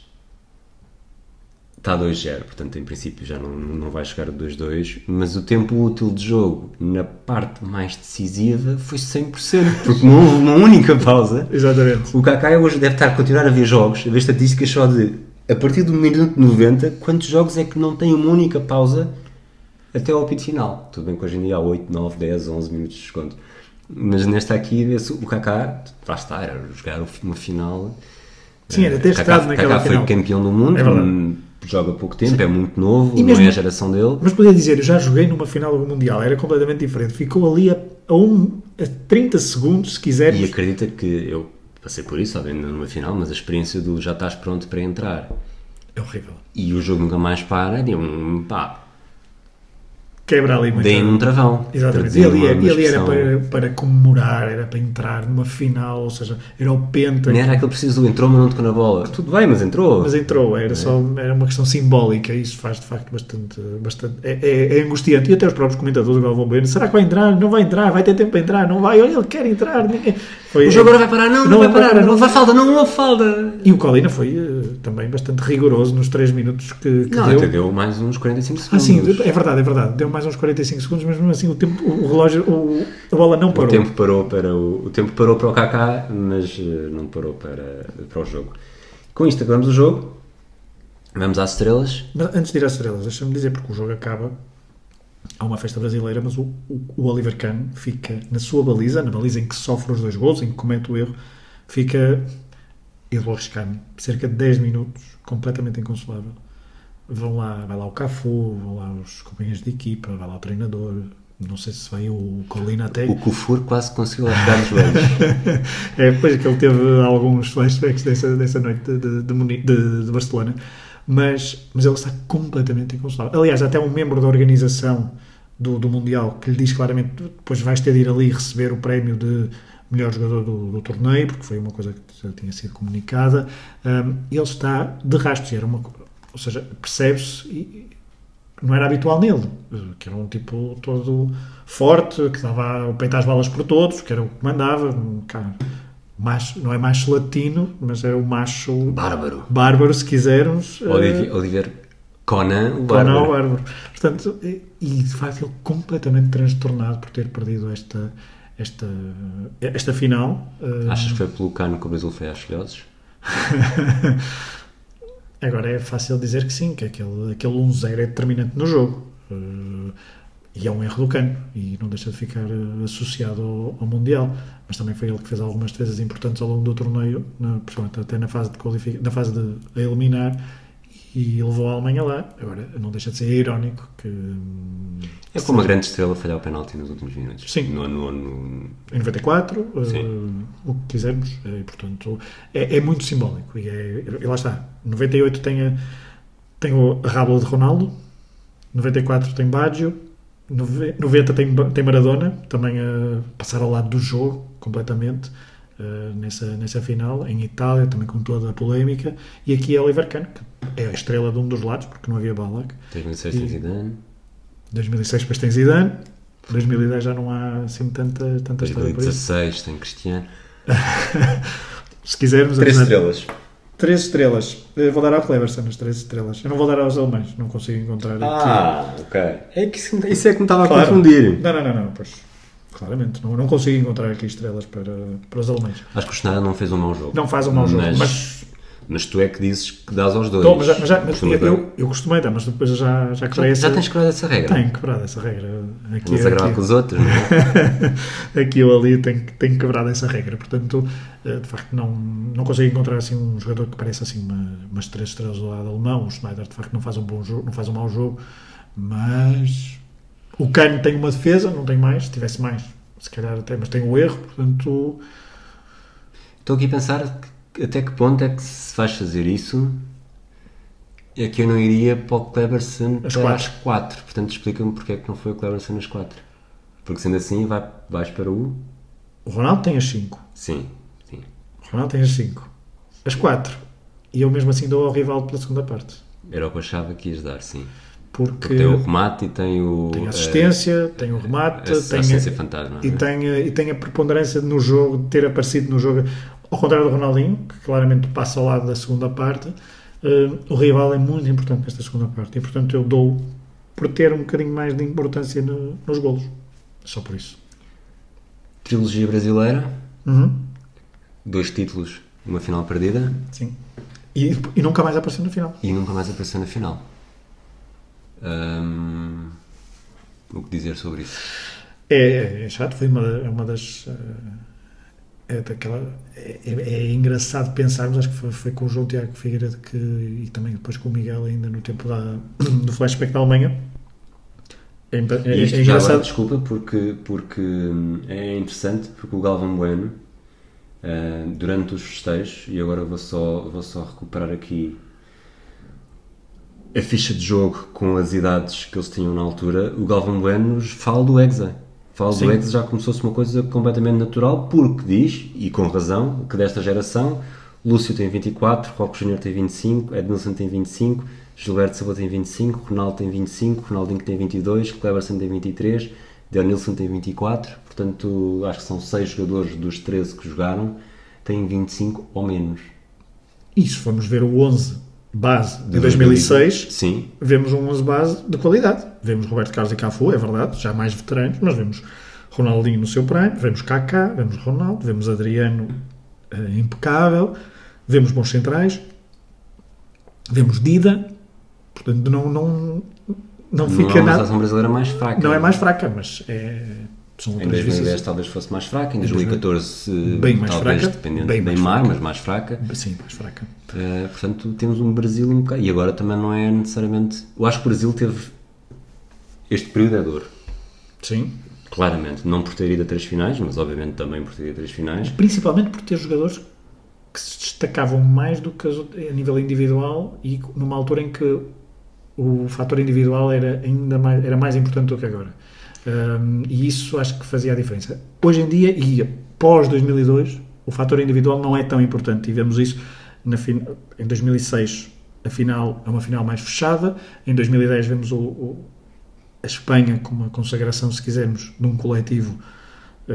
está a 2-0, portanto, em princípio já não, não vai chegar a 2-2. Mas o tempo útil de jogo na parte mais decisiva foi 100%, porque não houve uma única pausa. Exatamente. O Kaká hoje deve estar a continuar a ver jogos, a ver estatísticas só de a partir do minuto 90, quantos jogos é que não tem uma única pausa até ao apito final. Tudo bem que hoje em dia há 8, 9, 10, 11 minutos de desconto. Mas nesta aqui, o Kaká, lá está, era jogar uma final. Sim, era ter estado naquela Kaká foi final. campeão do mundo, É verdade. hum, joga pouco tempo, é muito novo, E não mesmo- é a geração dele. Mas podia dizer, eu já joguei numa final do Mundial, era completamente diferente. Ficou ali a, a, um, a 30 segundos, se quisermos. E acredita que eu passei por isso, ainda numa final, mas a experiência do já estás pronto para entrar É horrível. e o jogo nunca mais para, de um pá. Quebra ali muito. Deem-me um travão. Exatamente. E ali, uma e ali era para, para comemorar, era para entrar numa final, ou seja, era o penta. Nem era aquele preciso entrou, mas não tocou na bola. Tudo bem, mas entrou. Mas entrou, era só era uma questão simbólica, e isso faz de facto bastante. bastante é, é- é angustiante. E até os próprios comentadores do Galvão Bueno: será que vai entrar? Não vai entrar, vai ter tempo para entrar, não vai, olha, ele quer entrar. ninguém- Foi, O jogo agora vai parar. Não, não, Não vai parar. para, Não, não vai falta, não houve falta. E o Colina foi eh, também bastante rigoroso nos 3 minutos que, que Não, deu. até deu mais uns 45 Ah, segundos. sim, é verdade, é verdade. Deu mais uns 45 segundos, mas mesmo assim o, tempo, o relógio, o, a bola não O parou. tempo parou para o, o tempo parou para o Kaká, mas eh, não parou para, para o jogo. Com isto acabamos o jogo. Vamos às estrelas. Mas antes de ir às estrelas, deixa-me dizer, porque o jogo acaba. Há uma festa brasileira, mas o, o, o Oliver Kahn fica na sua baliza, na baliza em que sofre os dois gols, em que comete o erro, fica, eu vou cerca de 10 minutos, completamente inconsolável. Vão lá, vai lá o Cafu, vão lá os companheiros de equipa, vai lá o treinador, não sei se vai o Colina até. O Kufur quase conseguiu largar os joelhos. É, depois que ele teve alguns flashbacks dessa, dessa noite de, de, de de- Barcelona, mas, mas ele está completamente inconsolável. Aliás, até um membro da organização do, do Mundial que lhe diz claramente: depois vais ter de ir ali receber o prémio de melhor jogador do, do torneio, porque foi uma coisa que já tinha sido comunicada. Um, ele está de rastros, era uma, ou seja, percebe-se. e- não era habitual nele, que era um tipo todo forte, que dava o peito às balas por todos, que era o que mandava, um cara, macho, não é macho latino, mas era o macho Bárbaro. bárbaro, se quisermos. Olivier, Olivier Conan, o eh, Bárbaro. Conan o bárbaro. Portanto, e, e, de facto ele completamente transtornado por ter perdido esta, esta, esta final. eh, Achas que foi pelo cano que o Brasil foi às filhoses? Agora é fácil dizer que sim, que aquele, aquele 1-0 é determinante no jogo. Eh, e é um erro do cano. E não deixa de ficar eh, associado ao, ao Mundial. Mas também foi ele que fez algumas defesas importantes ao longo do torneio, na, até na fase de na fase de eliminar. E levou a Alemanha lá. Agora, não deixa de ser irónico que. É como uma grande estrela falhar o penalti nos últimos minutos. Sim. No, no, no- em 94, eh, Sim. o que quisermos, eh, portanto, é, é muito simbólico. E, é, e lá está. 98 tem, a, tem o Rábula de Ronaldo, 94 tem Baggio, nove- 90 tem, tem Maradona, também a passar ao lado do jogo completamente. Eh, nessa, nessa final, em Itália, também com toda a polémica, e aqui é Oliver Kahn, que é a estrela de um dos lados, porque não havia Ballack. 2006 tem Zidane. 2006 depois tem Zidane, 2010 já não há assim tanta, tanta história por isso. 2016 tem Cristiano. Se quisermos, Três estrelas. Três estrelas. Eu vou dar ao Cleverson as três estrelas. Eu não vou dar aos alemães, não consigo encontrar aqui. Ah, ok. É que isso, isso é que me estava a Claro. confundir. Não, não, não, não, pois. Claramente, não, não consigo encontrar aqui estrelas para, para os alemães. Acho que o Schneider não fez um mau jogo. Não faz um mau jogo, Mas, mas. mas tu é que dizes que dás aos dois. Tô, mas, já- mas já- mas Costumas eu, eu, eu costumei dar, mas depois já, já já, quebrei essa. já tens quebrado essa regra. Tenho quebrado essa regra. Aqui, Não se agrava aqui, com os outros, não é? aqui ou ali tenho, tenho quebrado essa regra. Portanto, eh, de facto, não, não consigo encontrar assim um jogador que parece assim uma, umas três estrelas do lado alemão. O Schneider, de facto, não faz um bom jogo, não faz um mau jogo, mas o Kane tem uma defesa, não tem mais. Se tivesse mais, se calhar até, mas tem o erro. Portanto, Estou aqui a pensar que- até que ponto é que se vais fazer isso é que eu não iria para o Cleberson As para quatro. as 4. Portanto, explica-me porque é que não foi o Cleberson nas 4. Porque sendo assim, vai, vais para o... o Ronaldo tem as 5. Sim, sim. O Ronaldo tem as 5. As 4. E eu mesmo assim dou ao rival pela segunda parte. Era o que eu achava que ias dar, sim. Porque Porque tem o remate e tem o... tem a assistência, tem o eh, remate, a tem, assistência fantasma. e é? tem, a- e tem a preponderância no jogo, de ter aparecido no jogo, ao contrário do Ronaldinho, que claramente passa ao lado da segunda parte, eh, o rival é muito importante nesta segunda parte e, portanto, eu dou por ter um bocadinho mais de importância no- nos golos. Só por isso. Trilogia brasileira, Uhum, dois títulos, uma final perdida sim. E, e nunca mais apareceu no final. e nunca mais apareceu na final. Hum, o que dizer sobre isso? É, é chato, foi uma, é uma das. eh, É, daquela, é, é- é engraçado pensarmos, acho que foi, foi com o João Tiago Figueiredo que, e também depois com o Miguel, ainda no tempo da, do flashback da Alemanha. É, é, isto é já agora, engraçado. desculpa, porque, porque hum, é interessante, porque o Galvão Bueno, ah, durante os festejos, e agora vou só, vou só recuperar aqui a ficha de jogo com as idades que eles tinham na altura, o Galvão Bueno nos fala do Hexa. Fala Sim. do Hexa já como se uma coisa completamente natural, porque diz, e com razão, que desta geração, Lúcio tem 24, Rocco Júnior tem 25, Edmilson tem 25, Gilberto Sabot tem 25, Ronaldo tem 25, Ronaldinho tem 22, Cleberson tem 23, Dionilson tem 24, portanto acho que são 6 jogadores dos 13 que jogaram, têm 25 ou menos. E se formos ver o 11 base de 2006, Sim, vemos um 11 base de qualidade. Vemos Roberto Carlos e Cafu, é verdade, já mais veteranos, mas vemos Ronaldinho no seu prime, vemos Kaká, vemos Ronaldo, vemos Adriano eh, impecável, vemos bons centrais, vemos Dida, portanto não, não, não não fica é uma nada. seleção brasileira mais fraca. Não é mais fraca, mas é, são Em outras 2010 vicissitudes. talvez fosse mais fraca, em 2014 Bem mais talvez fraca, dependendo bem bem, mais mais, fraca. mas mais fraca. Sim, mais fraca. Uh, portanto, temos um Brasil um bocado. E agora também não é necessariamente. Eu acho que o Brasil teve. Este período é dor. Sim. Claramente. Não por ter ido a três finais, mas obviamente também por ter ido a três finais. Principalmente por ter jogadores que se destacavam mais do que a nível individual e numa altura em que o fator individual era ainda mais, era mais importante do que agora. Um, e isso acho que fazia a diferença. Hoje em dia, e pós 2002, o fator individual não é tão importante. E vemos isso na em 2006, a final é uma final mais fechada. Em 2010 vemos o, o- a Espanha com uma consagração, se quisermos, de um coletivo eh,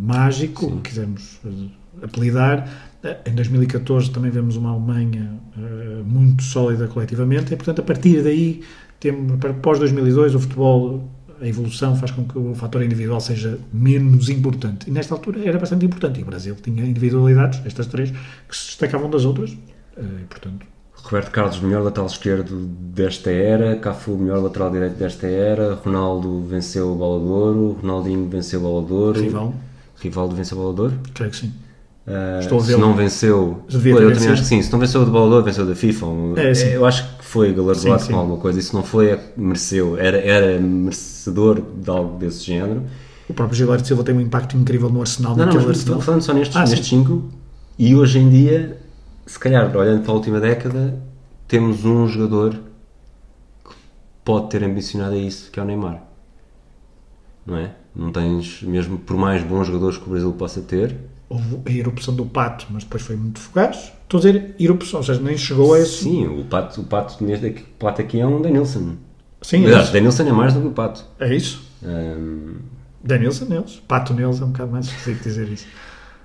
mágico, Sim. quisermos eh, apelidar. Eh, Em 2014 também vemos uma Alemanha eh, muito sólida coletivamente e, portanto, a partir daí, temos, pós 2002, o futebol, a evolução faz com que o fator individual seja menos importante. E nesta altura era bastante importante. E o Brasil tinha individualidades, estas três, que se destacavam das outras. Eh, E, portanto, Roberto Carlos, melhor lateral esquerdo desta era. Cafu, melhor lateral direito desta era. Ronaldo venceu o Bola de Ouro. Ronaldinho venceu o Bola de Ouro. rival, Rivaldo venceu o Bola de Ouro. creio que sim. Uh, Estou a se não venceu, eu também acho que sim. Se não venceu o de Bola de Ouro, venceu da FIFA. Um- É, sim. Eu acho que foi galardoado Sim, sim. com alguma coisa. E se não foi, é mereceu. Era, era merecedor de algo desse género. O próprio Gilberto Silva tem um impacto incrível no Arsenal, Não, não, mas Arsenal. falando só nestes, Ah, nestes cinco, e hoje em dia, se calhar, olhando para a última década, temos um jogador que pode ter ambicionado a isso, que é o Neymar. Não é? Não tens, mesmo por mais bons jogadores que o Brasil possa ter, Houve a erupção do Pato, mas depois foi muito fugaz. Estou a dizer erupção, ou seja, nem chegou a esse... sim, o Pato, o Pato, neste aqui, o Pato aqui é um Danielson. Sim, Aliás, eles- Danielson é mais do que o Pato. é isso. Um, Danielson neles. Pato neles é um bocado mais esquisito dizer isso.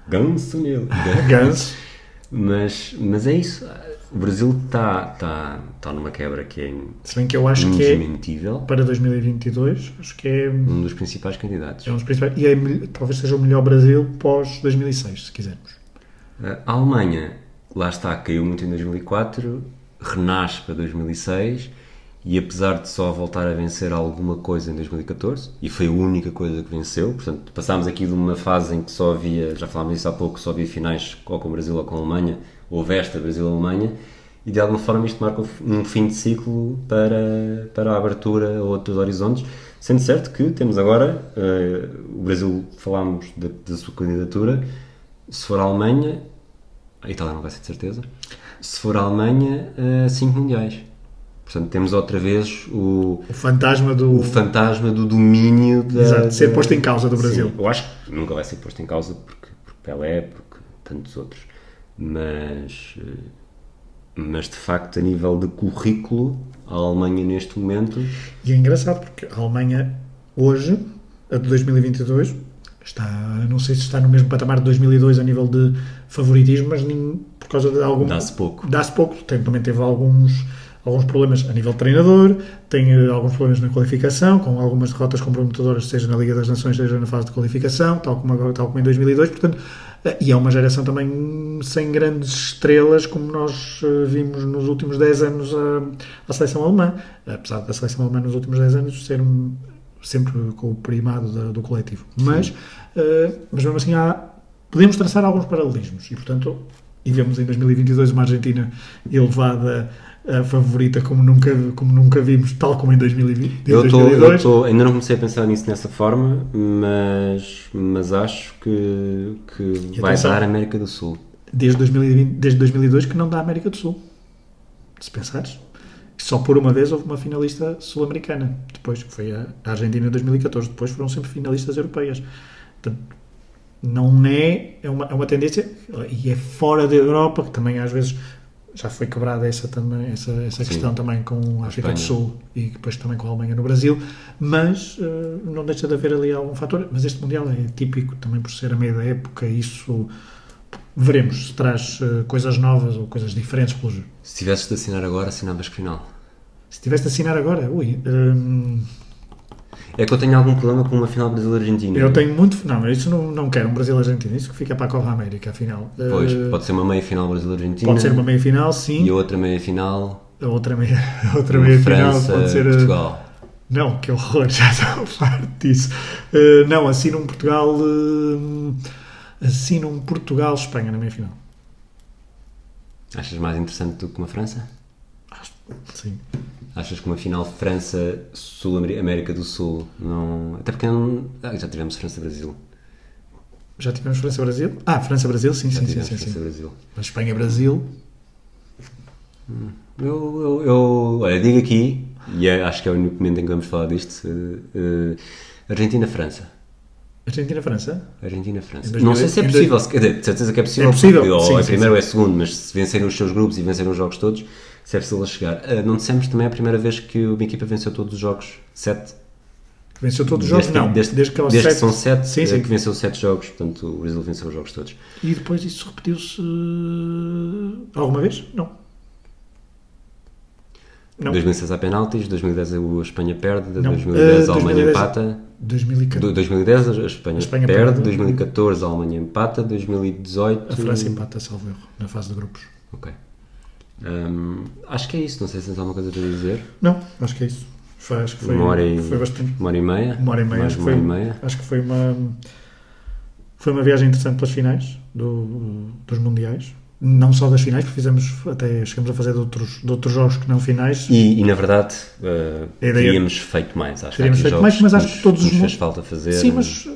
ganso nele. Ganso. Mas, mas é isso. O Brasil está tá, tá numa quebra que é Se bem que eu acho que é, para 2022, acho que é, um dos principais candidatos. é um dos principais. E é, talvez seja o melhor Brasil pós 2006, se quisermos. A Alemanha, lá está, caiu muito em 2004, renasce para 2006 e apesar de só voltar a vencer alguma coisa em 2014, e foi a única coisa que venceu, portanto passámos aqui de uma fase em que só havia, já falámos disso há pouco, só havia finais ou com o Brasil ou com a Alemanha, houve esta Brasil-Alemanha, e de alguma forma isto marca um fim de ciclo para, para a abertura a outros horizontes, sendo certo que temos agora, eh, o Brasil, falámos da, da sua candidatura, se for a Alemanha, a Itália não vai ser de certeza, se for a Alemanha, 5 mundiais. Portanto, temos outra vez o, O fantasma do. o fantasma do domínio da, Exato, ser posto em causa do Brasil. Sim, eu acho que nunca vai ser posto em causa porque, porque Pelé, porque tantos outros. Mas, eh, mas de facto, a nível de currículo, a Alemanha neste momento E é engraçado porque a Alemanha, hoje, a de 2022, está, não sei se está no mesmo patamar de 2002 a nível de favoritismo, mas nem, por causa de algum. dá-se pouco. Dá-se pouco. Tem, também teve alguns, alguns problemas a nível de treinador, tem eh, alguns problemas na qualificação, com algumas derrotas comprometedoras, seja na Liga das Nações, seja na fase de qualificação, tal como, agora- tal como em 2002. Portanto, eh, e é uma geração também sem grandes estrelas, como nós eh, vimos nos últimos 10 anos a, a seleção alemã. Apesar da seleção alemã nos últimos 10 anos ser um- sempre com o primado da- do coletivo. Mas, mas mesmo assim, há, podemos traçar alguns paralelismos. E, portanto, e vemos em 2022 uma Argentina elevada a favorita como nunca, como nunca vimos, tal como em 2020, em Eu estou, 2002. ainda não comecei a pensar nisso dessa forma, mas, mas acho que, que vai dar a América do Sul. Desde, 2020, desde 2002 que não dá América do Sul. Se pensares. só por uma vez houve uma finalista sul-americana, depois que foi a Argentina em 2014, depois foram sempre finalistas europeias. Portanto, não é, é uma, é uma tendência, e é fora da Europa, que também às vezes já foi quebrada essa, também, essa, essa questão também com a África do Sul e depois também com a Alemanha no Brasil, mas uh, não deixa de haver ali algum fator. Mas este Mundial é típico também por ser a meio da época, isso veremos se traz uh, coisas novas ou coisas diferentes pelos. Se tivesses de assinar agora, assinavas que final? Se tivesse de assinar agora, ui. Um, é que eu tenho algum problema com uma final Brasil-Argentina. Eu tenho muito. Não, isso não, não quero um Brasil-Argentina. Isso que fica para a Copa América, afinal. Pois, uh, pode ser uma meia final Brasil-Argentina. Pode ser uma meia final, sim. E outra meia final. A outra meia, a outra meia final pode ser. Eh, Portugal. Não, que horror, já estou a falar disso. Uh, não, assino um Portugal. Uh, assino um Portugal-Espanha na meia final. Achas mais interessante do que uma França? Sim. Achas que uma final França-Sul-América do Sul não. Até porque não... ah, já tivemos França-Brasil. Já tivemos França-Brasil? Ah, França-Brasil, sim, já sim, sim, sim, sim. Brasil. Mas Espanha-Brasil. Hum. Eu, eu, eu, olha, digo aqui, e é, acho que é o único momento em que vamos falar disto: uh, uh, Argentina-França. Argentina-França? Argentina-França. Não sei se é quer dizer, de certeza que é possível, é possível. Porque, sim, ou é sim, primeiro sim. ou é segundo, mas se vencerem os seus grupos e vencerem os jogos todos, se é possível chegar. Uh, não dissemos também a primeira vez que uma equipa venceu todos os jogos, sete. Venceu todos os jogos? Desde, não, desde, desde que, desde sete... que são sete, sim, sim. que venceu sete jogos, portanto o Brasil venceu os jogos todos. E depois isso repetiu-se uh, alguma vez? Não. Não. 2006 há penaltis, 2010 a Espanha perde, não. 2010 a Alemanha 2010, empata. 2014. 2010 a Espanha, a Espanha perde, perde, 2014 a Alemanha empata, 2018 a França empata, salvo erro, na fase de grupos. Ok. Um, acho que é isso, não sei se tens alguma coisa para dizer. Não, acho que é isso. Foi, acho que foi, uma hora e, foi bastante. Uma hora e meia. Uma hora e meia. Acho, uma foi, hora e meia. acho que foi uma. Foi uma viagem interessante pelas finais do, dos Mundiais não só das finais, porque fizemos até chegamos a fazer de outros, de outros jogos que não finais. E, e na verdade uh, teríamos feito mais, acho teríamos feito mais, mas acho que todos nos os fez falta fazer. Sim, mas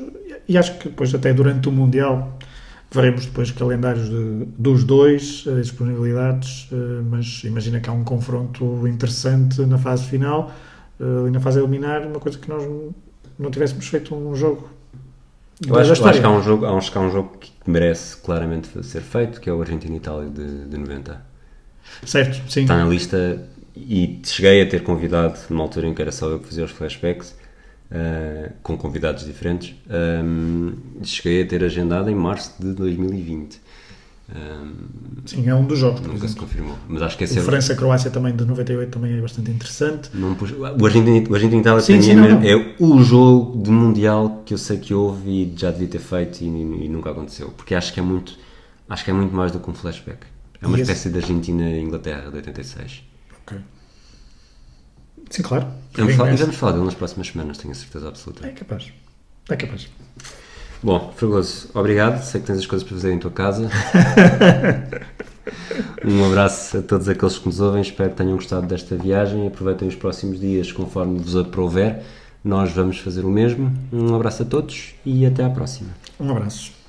e acho que depois até durante o Mundial veremos depois calendários de, dos dois, as disponibilidades, uh, mas imagina que há um confronto interessante na fase final e na fase eliminar, uma coisa que nós não tivéssemos feito um jogo eu acho, eu acho, que há um jogo, há um, há um jogo que merece claramente ser feito, que é o Argentina-Itália de, de 90. Certo, sim. Está na lista e cheguei a ter convidado, numa altura em que era só eu que fazia os flashbacks, uh, com convidados diferentes, um, cheguei a ter agendado em março de 2020. Um, Sim, é um dos jogos. Nunca se confirmou. Mas acho que é França-Croácia também de 98 também é bastante interessante. Não pus... O Argentina-Itália sim, sim, é o jogo de Mundial que eu sei que houve e já devia ter feito e, e, nunca aconteceu. Porque acho que é muito acho que é muito mais do que um flashback. É uma e espécie esse... de Argentina-Inglaterra de 86. Sim, claro. Vamos falar, e vamos falar dele nas próximas semanas, tenho a certeza absoluta. É capaz. É capaz. Bom, Fragoso, obrigado. Sei que tens as coisas para fazer em tua casa. um abraço a todos aqueles que nos ouvem. Espero que tenham gostado desta viagem. Aproveitem os próximos dias conforme vos aprouver. Nós vamos fazer o mesmo. Um abraço a todos e até à próxima. Um abraço.